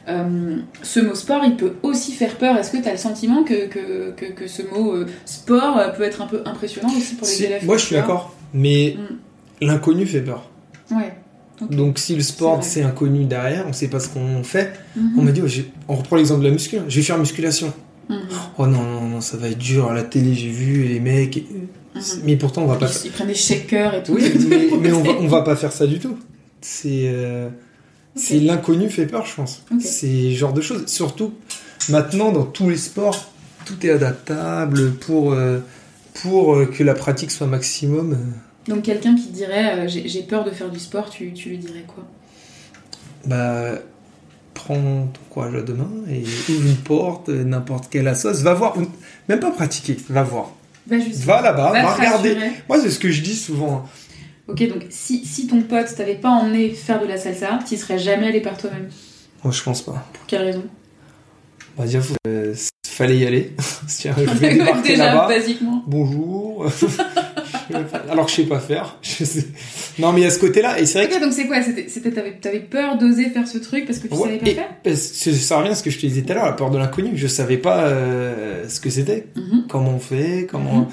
Euh, ce mot sport, il peut aussi faire peur. Est-ce que tu as le sentiment que, que, que, que ce mot euh, sport peut être un peu impressionnant aussi pour les Si, élèves moi, je suis d'accord. Mais Mm. l'inconnu fait peur. Ouais. Donc, si le sport, C'est inconnu derrière, on sait pas ce qu'on fait. Mhm. On m'a dit, oh, on reprend l'exemple de la muscu. Je vais faire musculation. Oh non, non, non, ça va être dur. À la télé, j'ai vu les mecs. et- Mhm. Mais pourtant, on va pas Ils, prennent des shakers et tout. Oui, mais, mais on, va, on va pas faire ça du tout. C'est euh, c'est l'inconnu fait peur, je pense. C'est ce genre de choses. Surtout maintenant, dans tous les sports, tout est adaptable pour, euh, pour euh, que la pratique soit maximum. Donc quelqu'un qui dirait j'ai j'ai peur de faire du sport, tu, tu lui dirais quoi? Bah, prends ton courage à deux mains et ouvre une porte, euh, n'importe quelle assoce. Va voir, même pas pratiquer, va voir. Va juste. Va là-bas, va, te regarder. rassurer. Moi, c'est ce que je dis souvent. Ok, donc si, si ton pote t'avait pas emmené faire de la salsa, tu serais jamais allé par toi-même? Moi, je pense pas. Pour quelle raison? On va dire, euh, fallait y aller. Tiens, je vais débarquer là-bas. basiquement. bonjour. Alors que je sais pas faire. Je sais- Non, mais il y a ce côté-là. Et c'est vrai que. Donc c'est quoi C'était, t'avais, t'avais peur d'oser faire ce truc parce que tu Ouais, savais pas et- faire parce que ça sert à ce que je te disais tout à l'heure, la peur de l'inconnu. Je savais pas euh, ce que c'était, Mhm. comment on fait, comment. Mhm.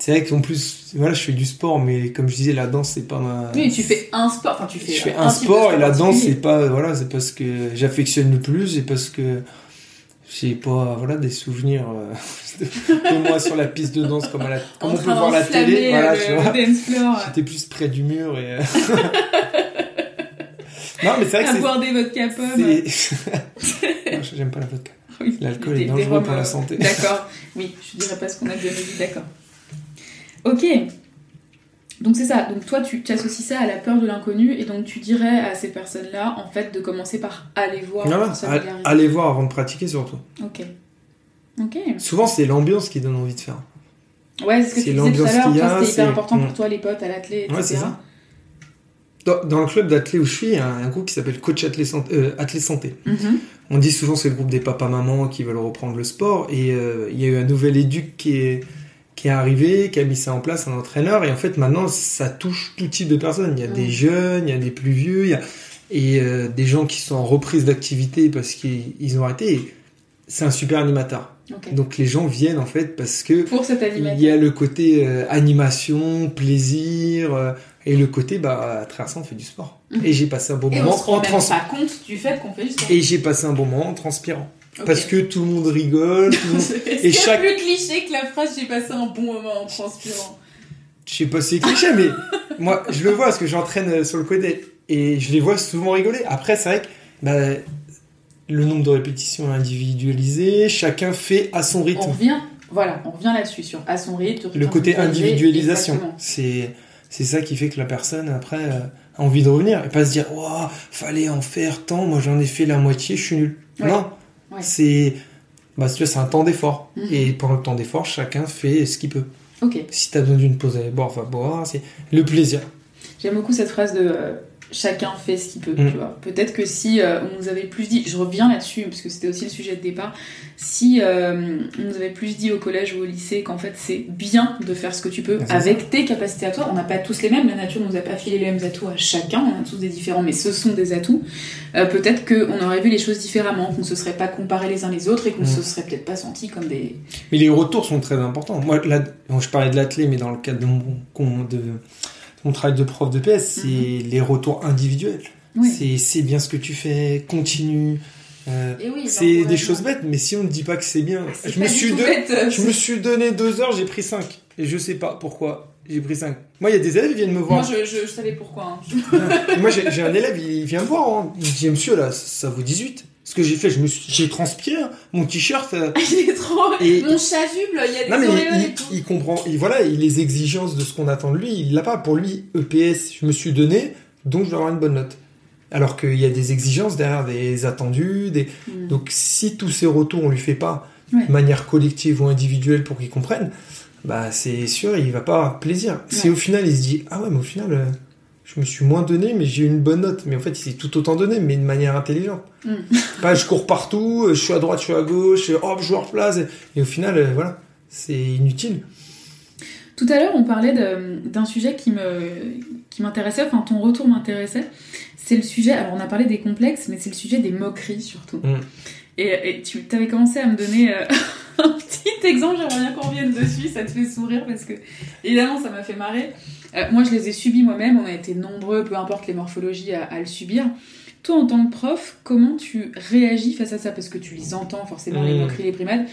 C'est vrai qu'en plus, voilà, je fais du sport, mais comme je disais, la danse, c'est pas ma. Oui, tu fais un sport. Enfin, tu fais. Je fais un de sport et la danse, c'est pas. Voilà, c'est parce que j'affectionne le plus et parce que j'ai pas voilà, des souvenirs euh, de, moi sur la piste de danse comme, à la, comme on peut voir la télé. Voilà, euh, tu vois. J'étais plus près du mur et. euh, non, mais c'est vrai que à c'est. boire des vodka Non, J'aime pas la vodka. Oui, L'alcool est dangereux pour la santé. D'accord. Oui, je dirais pas ce qu'on a bien dit, d'accord. Ok. Donc c'est ça. Donc toi, tu associes ça à la peur de l'inconnu et donc tu dirais à ces personnes-là, en fait, de commencer par aller voir. Voilà, pour se all- familiariser. allez voir avant de pratiquer surtout. Ok. Ok. Souvent, c'est l'ambiance qui donne envie de faire. Ouais, c'est ce que tu disais tout l'ambiance à l'heure. C'était hyper important Mm. pour toi, les potes à l'athlé, etc. Ouais, c'est ça. Dans, dans le club d'athlé où je suis, il y a un groupe qui s'appelle Coach Athlé Santé. euh, Athlé Santé. Mhm. On dit souvent c'est le groupe des papas-mamans qui veulent reprendre le sport. Et euh, il y a eu un nouvel éduc qui est, qui est arrivé, qui a mis ça en place, un entraîneur. Et en fait, maintenant, ça touche tout type de personnes. Il y a Mm. des jeunes, il y a des plus vieux, il y a, et euh, des gens qui sont en reprise d'activité parce qu'ils ils ont arrêté. C'est un super animateur. Donc les gens viennent en fait parce que Pour cet il y a le côté euh, animation, plaisir, euh, et le côté, bah, à travers ça, on fait du sport. Mhm. Et j'ai passé un bon Et on moment se en trans... pas compte du fait qu'on fait du sport. Et j'ai passé un bon moment en transpirant. Parce que tout le monde rigole, tout le monde... Et chaque- plus cliché que la phrase j'ai passé un bon moment en transpirant Je sais pas si c'est cliché, mais moi, je le vois parce que j'entraîne euh, sur le côté. Et je les vois souvent rigoler. Après, c'est vrai que bah, le nombre de répétitions est individualisé, chacun fait à son rythme. On revient, voilà, on revient là-dessus sur à son rythme. Le côté individualisation. C'est c'est ça qui fait que la personne, après, euh, a envie de revenir. Et pas se dire, Ouah, fallait en faire tant, moi j'en ai fait la moitié, je suis nul. Ouais. Non. Ouais. C'est. Bah, tu vois, c'est un temps d'effort. Mhm. Et pendant le temps d'effort, chacun fait ce qu'il peut. Si t'as besoin d'une pause à boire, va boire. C'est le plaisir. J'aime beaucoup cette phrase de euh, chacun fait ce qu'il peut. Mm. Tu vois. Peut-être que si euh, on nous avait plus dit, je reviens là-dessus parce que c'était aussi le sujet de départ. Si euh, on nous avait plus dit au collège ou au lycée qu'en fait c'est bien de faire ce que tu peux Ah, avec tes capacités à toi. On n'a pas tous les mêmes. La nature nous a pas filé les mêmes atouts à chacun. On a tous des différents, mais ce sont des atouts. Euh, peut-être qu'on aurait vu les choses différemment, qu'on se serait pas comparé les uns les autres et qu'on Mm. se serait peut-être pas senti comme des. Mais les retours sont très importants. Moi, là, bon, je parlais de l'athlé, mais dans le cadre de mon, de mon travail de prof de PS, c'est les retours individuels. Mhm. Oui. C'est c'est bien ce que tu fais, continue. Euh, oui, c'est des choses bêtes, mais si on ne dit pas que c'est bien, je me, suis tout don- bête, je me suis donné deux heures, j'ai pris cinq. Et je sais pas pourquoi j'ai pris cinq. Moi, il y a des élèves qui viennent me Moi, voir. je, je, je savais pourquoi. hein. Moi, j'ai j'ai un élève, il vient me voir. hein. Il dit, monsieur, là, ça vaut 18. Ce que j'ai fait, je me suis- j'ai transpiré. hein. Mon t-shirt, euh, Il est trop. Et- Mon chasuble, il y a des Non mais il, et tout. il- il comprend, il, voilà, il, les exigences de ce qu'on attend de lui, il l'a pas. Pour lui, EPS, je me suis donné, donc je dois avoir une bonne note. Alors qu'il y a des exigences derrière, des attendus, des... Mm. donc si tous ces retours on lui fait pas, Ouais. de manière collective ou individuelle pour qu'il comprenne, bah c'est sûr, il va pas avoir plaisir. Si au final il se dit ah ouais mais au final euh, je me suis moins donné mais j'ai eu une bonne note, mais en fait il s'est tout autant donné mais de manière intelligente. Mm. Pas je cours partout, euh, je suis à droite, je suis à gauche, et hop je replace et, et au final euh, voilà c'est inutile. Tout à l'heure, on parlait d'un sujet qui me qui m'intéressait, enfin ton retour m'intéressait. C'est le sujet, alors on a parlé des complexes, mais c'est le sujet des moqueries surtout. Mm. Et, et tu avais commencé à me donner euh, un petit exemple, j'aimerais bien qu'on revienne dessus, ça te fait sourire parce que évidemment ça m'a fait marrer. Euh, moi je les ai subis moi-même, on a été nombreux, peu importe les morphologies, à, à le subir. Toi en tant que prof, comment tu réagis face à ça? Parce que tu les entends forcément, les Mm. moqueries, les primades.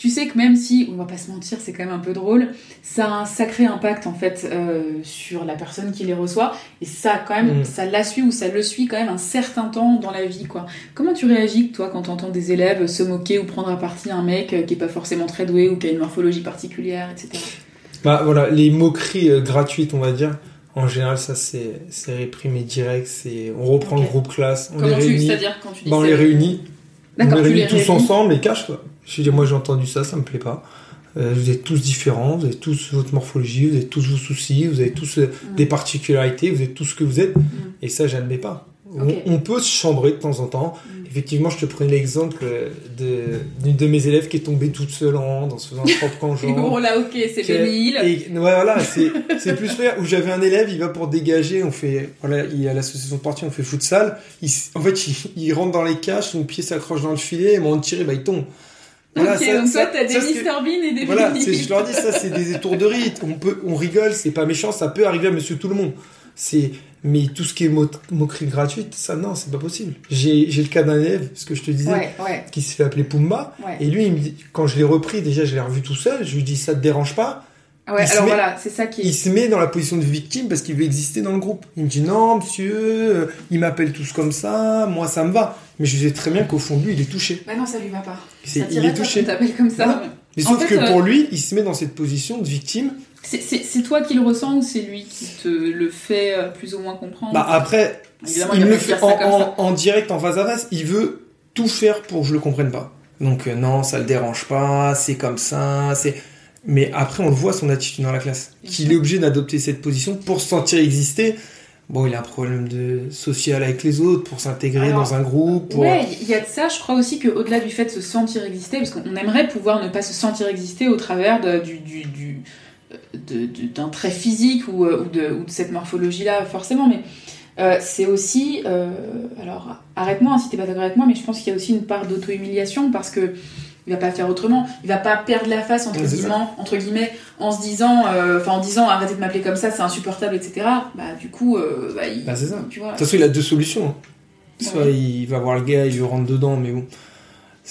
Tu sais que même si, on va pas se mentir, c'est quand même un peu drôle, ça a un sacré impact en fait euh, sur la personne qui les reçoit et ça quand même Mm. ça la suit ou ça le suit quand même un certain temps dans la vie quoi. Comment tu réagis toi quand t'entends des élèves se moquer ou prendre à partie un mec euh, qui est pas forcément très doué ou qui a une morphologie particulière etc. Bah voilà, les moqueries euh, gratuites, on va dire. En général, ça c'est réprimé direct. C'est on reprend le groupe classe, on Comment les tu réunit. c'est-à-dire quand tu dis Bah, on les réunit. On les réunit les tous réunis. ensemble et cache quoi. Je dis moi j'ai entendu ça, ça me plaît pas. Euh, vous êtes tous différents, vous avez tous votre morphologie, vous avez tous vos soucis, vous avez tous euh, Mm. des particularités, vous êtes tout ce que vous êtes. Et ça, j'admets pas. On- peut se chambrer de temps en temps. Mm. Effectivement, je te prenais l'exemple euh, de- d'une de, mes élèves qui est tombée toute seule en faisant un propre camp Bon là ok c'est bénil. et ouais, voilà, c'est plus faire où j'avais un élève, il va pour dégager, on fait voilà, il a l'association de partie, on fait futsal, il, en fait, il, il rentre dans les cages, son pied s'accroche dans le filet, et moment de tirer, bah il tombe. Voilà, ça- donc ça- toi t'as des Mr Bean et des voilà, je leur dis ça, c'est des étourderies. On peut, on rigole, c'est pas méchant, ça peut arriver à Monsieur Tout le Monde. C'est, mais tout ce qui est mo- moquerie gratuite, ça non, c'est pas possible. J'ai, j'ai le cas d'un élève, ce que je te disais, Ouais ouais qui se fait appeler Pumba. ouais. Et lui, il me dit, quand je l'ai repris, déjà, je l'ai revu tout seul. Je lui dis, ça te dérange pas? Ouais il se alors met- voilà c'est ça qui est Il se met dans la position de victime parce qu'il veut exister dans le groupe. Il me dit, non, monsieur, euh, ils m'appellent tous comme ça, moi, ça me va. Mais je sais très bien qu'au fond de lui, il est touché. Bah non ça lui va pas. C'est- Ça il est touché. qu'on t'appelle comme ça. Mais En sauf fait, que euh, pour lui, il se met dans cette position de victime. C'est- toi qui le ressens ou c'est lui qui te le fait euh, plus ou moins comprendre? Bah après, Évidemment, il il me fait en, en- en direct, en face à face. Il veut tout faire pour que je le comprenne pas. Donc euh, non, ça le dérange pas, c'est comme ça, c'est. Mais après, on le voit son attitude dans la classe, qu'il est obligé d'adopter cette position pour se sentir exister. Bon, il a un problème de social avec les autres, pour s'intégrer dans un groupe. Pour... Ouais, il y a de ça. Je crois aussi qu'au-delà du fait de se sentir exister, parce qu'on aimerait pouvoir ne pas se sentir exister au travers de- du, du, d'un trait physique ou, euh, ou de, ou de cette morphologie-là, forcément, mais euh, c'est aussi. euh, alors, arrête-moi hein, si t'es pas d'accord avec moi, mais je pense qu'il y a aussi une part d'auto-humiliation parce que. Il va pas faire autrement. Il va pas perdre la face entre, guillemets, entre guillemets en se disant, euh, enfin en disant arrêtez de m'appeler comme ça, c'est insupportable, etc. Bah du coup, euh, bah, il, Bah, c'est ça. tu vois. De toute façon, il a deux solutions. hein. Soit Ouais. il va voir le gars, il lui rentre dedans, mais bon,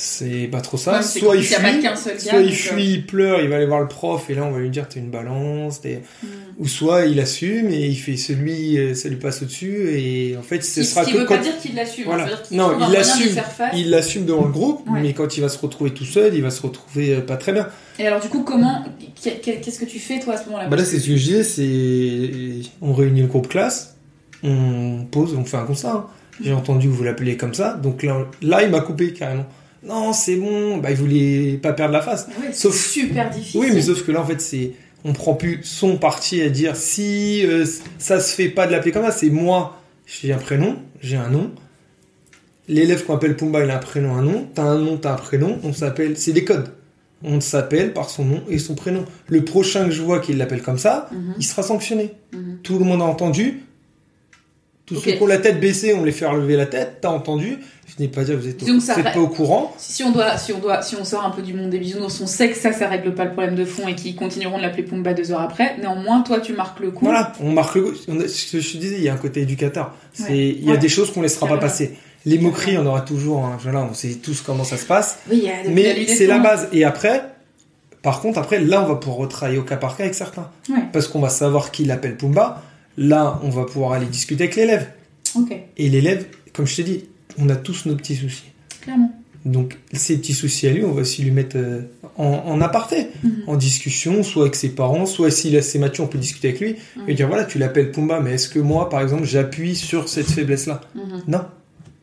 c'est pas trop ça. Ouais, soit il fuit, gars, soit il fuit, il pleure, il va aller voir le prof, et là on va lui dire t'es une balance. Hmm. ou soit il assume et il fait celui, euh, ça lui passe au-dessus, et en fait ce Ce sera qui que veut quand pas dire qu'il l'assume. Voilà. hein, Non, il l'assume. il l'assume devant le groupe, Ouais. mais quand il va se retrouver tout seul, il va se retrouver euh, pas très bien. Et alors du coup, comment, qu'est- qu'est-ce que tu fais toi à ce moment-là? Bah là c'est ce que je disais, c'est on réunit le groupe classe, on pose, on fait un constat. hein. J'ai entendu que vous l'appeliez comme ça, donc là, là il m'a coupé carrément. Non, c'est bon, bah il voulait pas perdre la face. Ouais, Sauf- super difficile. Oui, mais sauf que là en fait c'est on prend plus son parti à dire si euh, ça se fait pas de l'appeler comme ça, c'est moi, j'ai un prénom, j'ai un nom. L'élève qu'on appelle Pumba, il a un prénom, un nom. T'as un nom, t'as un prénom. On s'appelle, c'est des codes. On s'appelle par son nom et son prénom. Le prochain que je vois qui l'appelle comme ça, Mhm, il sera sanctionné. mhm. Tout le monde a entendu. Tous Ok. ceux qui ont la tête baissée, on les fait relever la tête. T'as entendu. Je n'ai pas dire que vous êtes, au- vous êtes pas au courant. Si, on doit, si on doit, si on sort un peu du monde des bisounours, on sait que ça, ça règle pas le problème de fond et qu'ils continueront de l'appeler Pumba deux heures après. Néanmoins, toi, tu marques le coup. Voilà, on marque le. a- ce que je te disais, il y a un côté éducateur. Ouais. il y a Ouais. des choses qu'on laissera pas passer. Les moqueries, on aura toujours. hein, voilà, on sait tous comment ça se passe. Oui, il y a depuis la Mais c'est la base. Et après, par contre, après, là, on va pouvoir retravailler au cas par cas avec certains. Ouais. Parce qu'on va savoir qui l'appelle Pumba. Là, on va pouvoir aller discuter avec l'élève. Ok, Et l'élève, comme je t'ai dit, on a tous nos petits soucis. clairement. Donc, ces petits soucis à lui, on va aussi lui mettre euh, en, en aparté, Mhm. en discussion, soit avec ses parents, soit s'il est assez mature, on peut discuter avec lui Mhm. et dire voilà, tu l'appelles Pumba, mais est-ce que moi, par exemple, j'appuie sur cette faiblesse-là Mhm. Non.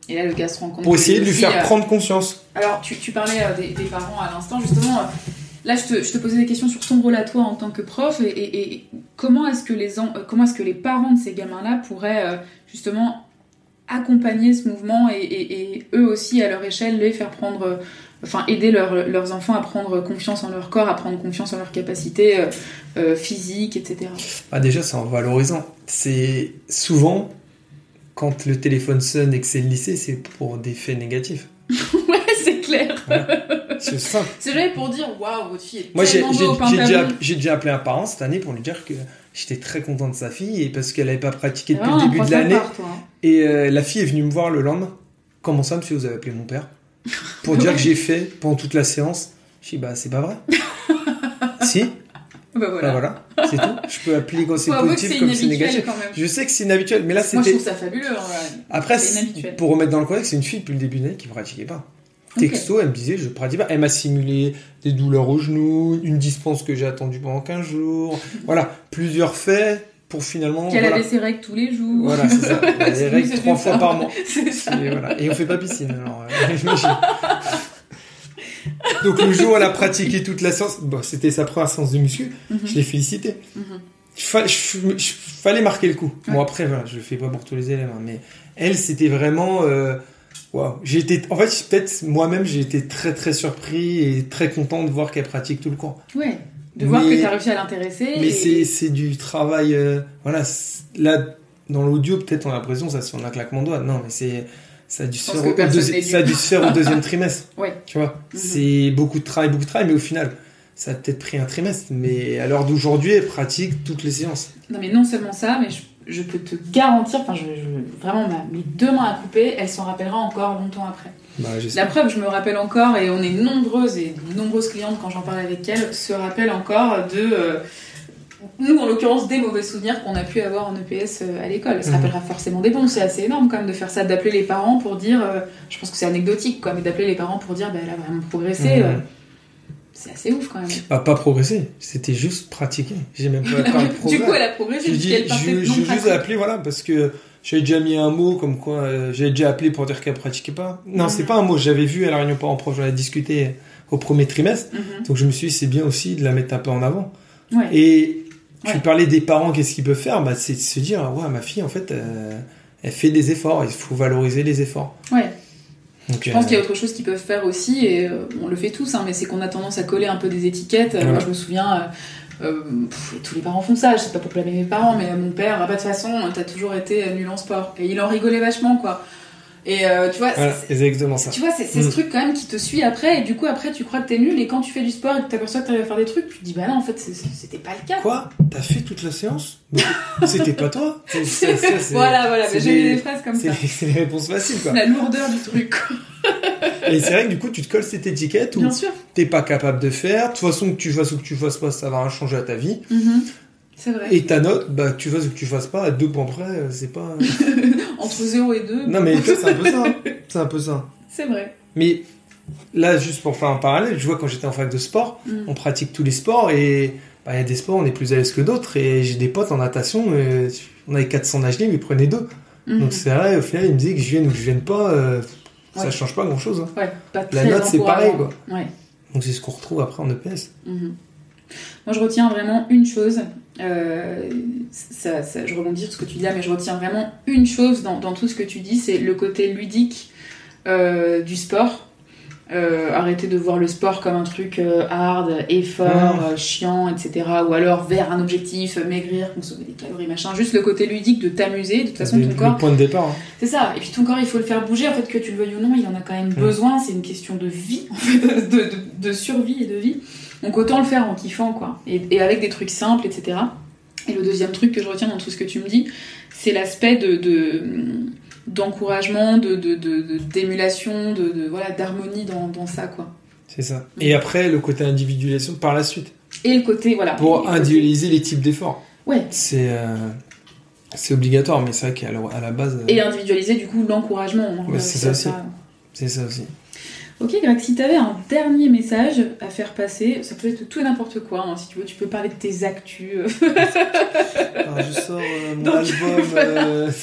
Et là, le gars se rend compte. Pour essayer de lui aussi, faire euh, prendre conscience. Alors, tu, tu parlais euh, des, des parents à l'instant, justement. Là, je te, je te posais des questions sur ton rôle à toi en tant que prof et, et- et comment est-ce que les en- comment est-ce que les parents de ces gamins-là pourraient euh, justement accompagner ce mouvement et, eux aussi à leur échelle les faire prendre, euh, enfin aider leurs- leurs enfants à prendre confiance en leur corps, à prendre confiance en leurs capacités euh, euh, physiques, etc. Bah déjà, c'est en valorisant. C'est souvent, quand le téléphone sonne et que c'est le lycée, c'est pour des faits négatifs. ouais, c'est clair. C'est simple. C'est jamais pour dire waouh votre fille est Moi, j'ai tellement j'ai- beau au pain j'ai déjà, j'ai déjà appelé un parent cette année pour lui dire que j'étais très content de sa fille et parce qu'elle n'avait pas pratiqué depuis le vraiment un début de l'année. hein. Et euh, la fille est venue me voir le lendemain. Comment ça, monsieur, vous avez appelé mon père? Pour dire que j'ai fait pendant toute la séance. Je dis, bah, c'est pas vrai. si, Bah bah voilà. voilà, c'est tout. Je peux appeler quand c'est positif comme c'est négatif. quand même. Je sais que c'est inhabituel, mais là, Moi, je c'était. trouve ça fabuleux. Après, pour remettre dans le contexte, c'est une fille depuis le début de l'année qui pratiquait pas. Texto, elle me disait, je pratique pas. Elle m'a simulé des douleurs au genou, une dispense que j'ai attendue pendant 15 jours. Voilà, plusieurs faits pour finalement. Qu'elle voilà. avait ses règles tous les jours. Voilà, c'est ça. Elle a des règles trois ça. fois par mois. C'est ça. Et, voilà. Et on fait pas piscine, alors. euh, j'imagine. Donc le jour où elle a pratiqué toute la séance, bon, c'était sa première séance de muscu, Mhm. je l'ai félicité. Mhm. Il fa- fallait marquer le coup. Bon Ouais. après, voilà, je le fais pas pour tous les élèves, hein, mais elle, c'était vraiment... euh, Waouh, j'ai été, en fait, peut-être moi-même, j'ai été très très surpris et très content de voir qu'elle pratique tout le cours. Ouais. De voir que tu as réussi à l'intéresser. Mais et- c'est, c'est du travail, euh, voilà, là, dans l'audio, peut-être on a l'impression, ça se fait en un claquement de doigts. Non, mais c'est, ça a dû se pense faire, que au, personne deuxi- n'est ça a dû se faire au deuxième trimestre. Ouais. Tu vois, Mhm. c'est beaucoup de travail, beaucoup de travail, mais au final, ça a peut-être pris un trimestre. Mais à l'heure d'aujourd'hui, elle pratique toutes les séances. Non, mais non seulement ça, mais je, je peux te garantir, enfin, je, je- vraiment, ma, mes deux mains à couper, elle s'en rappellera encore longtemps après. Bah, La preuve, je me rappelle encore, et on est nombreuses et nombreuses clientes quand j'en parle avec elles, se rappellent encore de. euh, nous, en l'occurrence, des mauvais souvenirs qu'on a pu avoir en EPS euh, à l'école. Ça Mhm. rappellera forcément des bons. C'est assez énorme quand même de faire ça, d'appeler les parents pour dire. euh, je pense que c'est anecdotique, quoi, mais d'appeler les parents pour dire, bah, elle a vraiment progressé. Mhm. euh, c'est assez ouf quand même. Bah, pas progresser, c'était juste pratiquer. J'ai même pas parlé de du coup, elle a progressé J'ai dit, je, juste appelé, voilà, parce que j'avais déjà mis un mot comme quoi, euh, j'avais déjà appelé pour dire qu'elle pratiquait pas. Non, Mhm. c'est pas un mot, j'avais vu à la réunion parents proches, j'en ai discuté au premier trimestre, Mhm. donc je me suis dit, c'est bien aussi de la mettre un peu en avant. Ouais. Et tu Ouais. parlais des parents, qu'est-ce qu'ils peuvent faire? Bah, C'est de se dire, ouais, ma fille, en fait, euh, elle fait des efforts, il faut valoriser les efforts. Ouais. Donc, Je pense euh, qu'il y a autre chose qu'ils peuvent faire aussi, et euh, on le fait tous, hein, mais c'est qu'on a tendance à coller un peu des étiquettes. Euh, Voilà. Moi, je me souviens, euh, euh, pff, tous les parents font ça, je sais pas pour blâmer mes parents, mais mon père, ah bah, de toute façon, t'as toujours été nul en sport. Et il en rigolait vachement, quoi. Et euh, tu vois, Voilà, c'est- exactement ça. tu vois, c'est c'est ce Mm. truc quand même qui te suit après, et du coup, après, tu crois que t'es nul, et quand tu fais du sport et que t'aperçois que t'arrives à faire des trucs, tu te dis, bah non, en fait, c'était pas le cas. Quoi? T'as fait toute la séance? C'était pas toi? C'est- voilà, voilà, j'ai des- des phrases comme ça. c'est les réponses faciles, quoi. La lourdeur du truc. Et c'est vrai que du coup, tu te colles cette étiquette où t'es pas capable de faire. De toute façon, que tu fasses ou que tu fasses pas, ça va rien changer à ta vie. Mhm. C'est vrai. Et ta note, bah, tu fasses ou que tu fasses pas, à deux points près, euh, c'est pas. Entre 0 et 2, non, mais c'est un peu ça. hein. C'est un peu ça. c'est vrai. Mais là, juste pour faire un parallèle, je vois quand j'étais en fac de sport, Mm. on pratique tous les sports et bah, il y a des sports, on est plus à l'aise que d'autres. Et j'ai des potes en natation, euh, on avait 400 nage libres, ils prenaient deux. Mhm. Donc c'est vrai, au final, ils me disaient que je vienne ou que je vienne pas, euh, ça Ouais. change pas grand chose. Ouais, pas La note, c'est pareil, encourageant. Ouais. Donc c'est ce qu'on retrouve après en EPS. Mhm. Moi, je retiens vraiment une chose. euh, ça, ça- je rebondis sur ce que tu dis là, mais je retiens vraiment une chose dans, dans tout ce que tu dis, c'est le côté ludique euh, du sport. Euh, arrêter de voir le sport comme un truc euh, hard, effort, euh, chiant, etc. Ou alors vers un objectif, maigrir, consommer des calories, machin. Juste le côté ludique de t'amuser. De toute façon, ton le corps, point de départ. hein. c'est ça. Et puis ton corps, il faut le faire bouger. En fait, que tu le veuilles ou non, il en a quand même besoin. C'est une question de vie, en fait, de, de, de survie et de vie. Donc autant le faire en kiffant, quoi. Et, et avec des trucs simples, etc. Et le deuxième truc que je retiens dans tout ce que tu me dis, c'est l'aspect de, de- d'encouragement, de, de, de- de- d'émulation, de, de- voilà, d'harmonie dans, dans ça, quoi. C'est ça. Et après, le côté individualisation par la suite. Et le côté, voilà. Pour individualiser les types d'efforts. Ouais. C'est euh, c'est obligatoire, mais c'est vrai qu'à la, base, euh, Et individualiser, du coup, l'encouragement. hein. Ouais, c'est ça aussi. c'est ça aussi. Ok Greg, si tu avais un dernier message à faire passer, ça peut être tout et n'importe quoi, hein, si tu veux, tu peux parler de tes actus. euh. Alors, je sors euh, mon Donc, album. voilà. euh,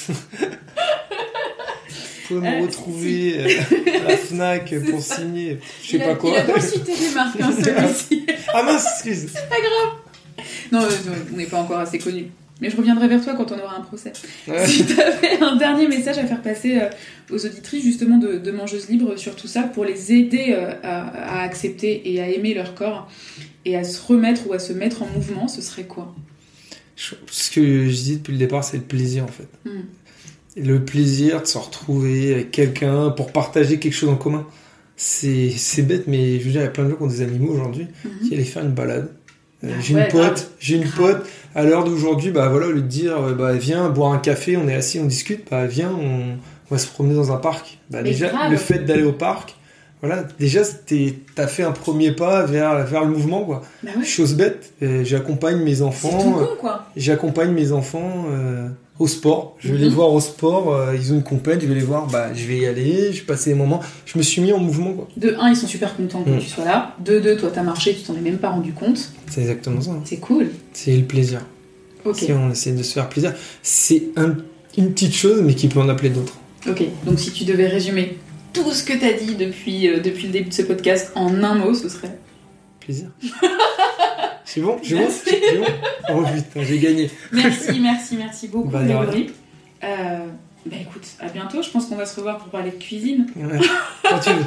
Vous pouvez me Euh, retrouver euh, à la FNAC C'est pour ça. signer, je sais il a, pas quoi. Il a pas cité les marques, hein, celui-ci. ah mince, excuse. Non, euh, on n'est pas encore assez connus. Mais je reviendrai vers toi quand on aura un procès. Ouais. Si tu avais un dernier message à faire passer euh, aux auditrices justement de, de Mangeuses Libres sur tout ça pour les aider euh, à, à accepter et à aimer leur corps et à se remettre ou à se mettre en mouvement, ce serait quoi? Ce que je dis depuis le départ, c'est le plaisir en fait. Hmm. Le plaisir de se retrouver avec quelqu'un pour partager quelque chose en commun. C'est c'est bête, mais je veux dire, il y a plein de gens qui ont des animaux aujourd'hui Mhm. qui allaient faire une balade. Euh, Ah j'ai ouais, une pote, j'ai une pote. À l'heure d'aujourd'hui, bah voilà, de dire, euh, bah viens boire un café, on est assis, on discute, bah viens, on, on va se promener dans un parc. Bah Mais déjà, grave. le fait d'aller au parc, voilà, déjà t'as fait un premier pas vers vers le mouvement quoi. Bah ouais, Chose bête, euh, j'accompagne mes enfants. J'accompagne mes enfants euh, au sport. Je vais les Mhm. voir au sport. euh, ils ont une compète. Je vais les voir. Bah, je vais y aller. Je vais passer des moments. Je me suis mis en mouvement. quoi. De un, ils sont super contents que Mm. tu sois là. De deux, toi t'as marché, tu t'en es même pas rendu compte. C'est exactement ça. hein. C'est cool. C'est le plaisir. Ok. Si on essaie de se faire plaisir, c'est un- une petite chose, mais qui peut en appeler d'autres. Ok. Donc si tu devais résumer tout ce que t'as dit depuis, euh, depuis le début de ce podcast en un mot, ce serait. Plaisir. c'est bon. J'ai bon. C'est bon. Oh putain, j'ai gagné. Merci, merci, merci beaucoup, Bah. Grégory. Euh, bah écoute, à bientôt. Je pense qu'on va se revoir pour parler de cuisine. Ouais. Quand tu veux.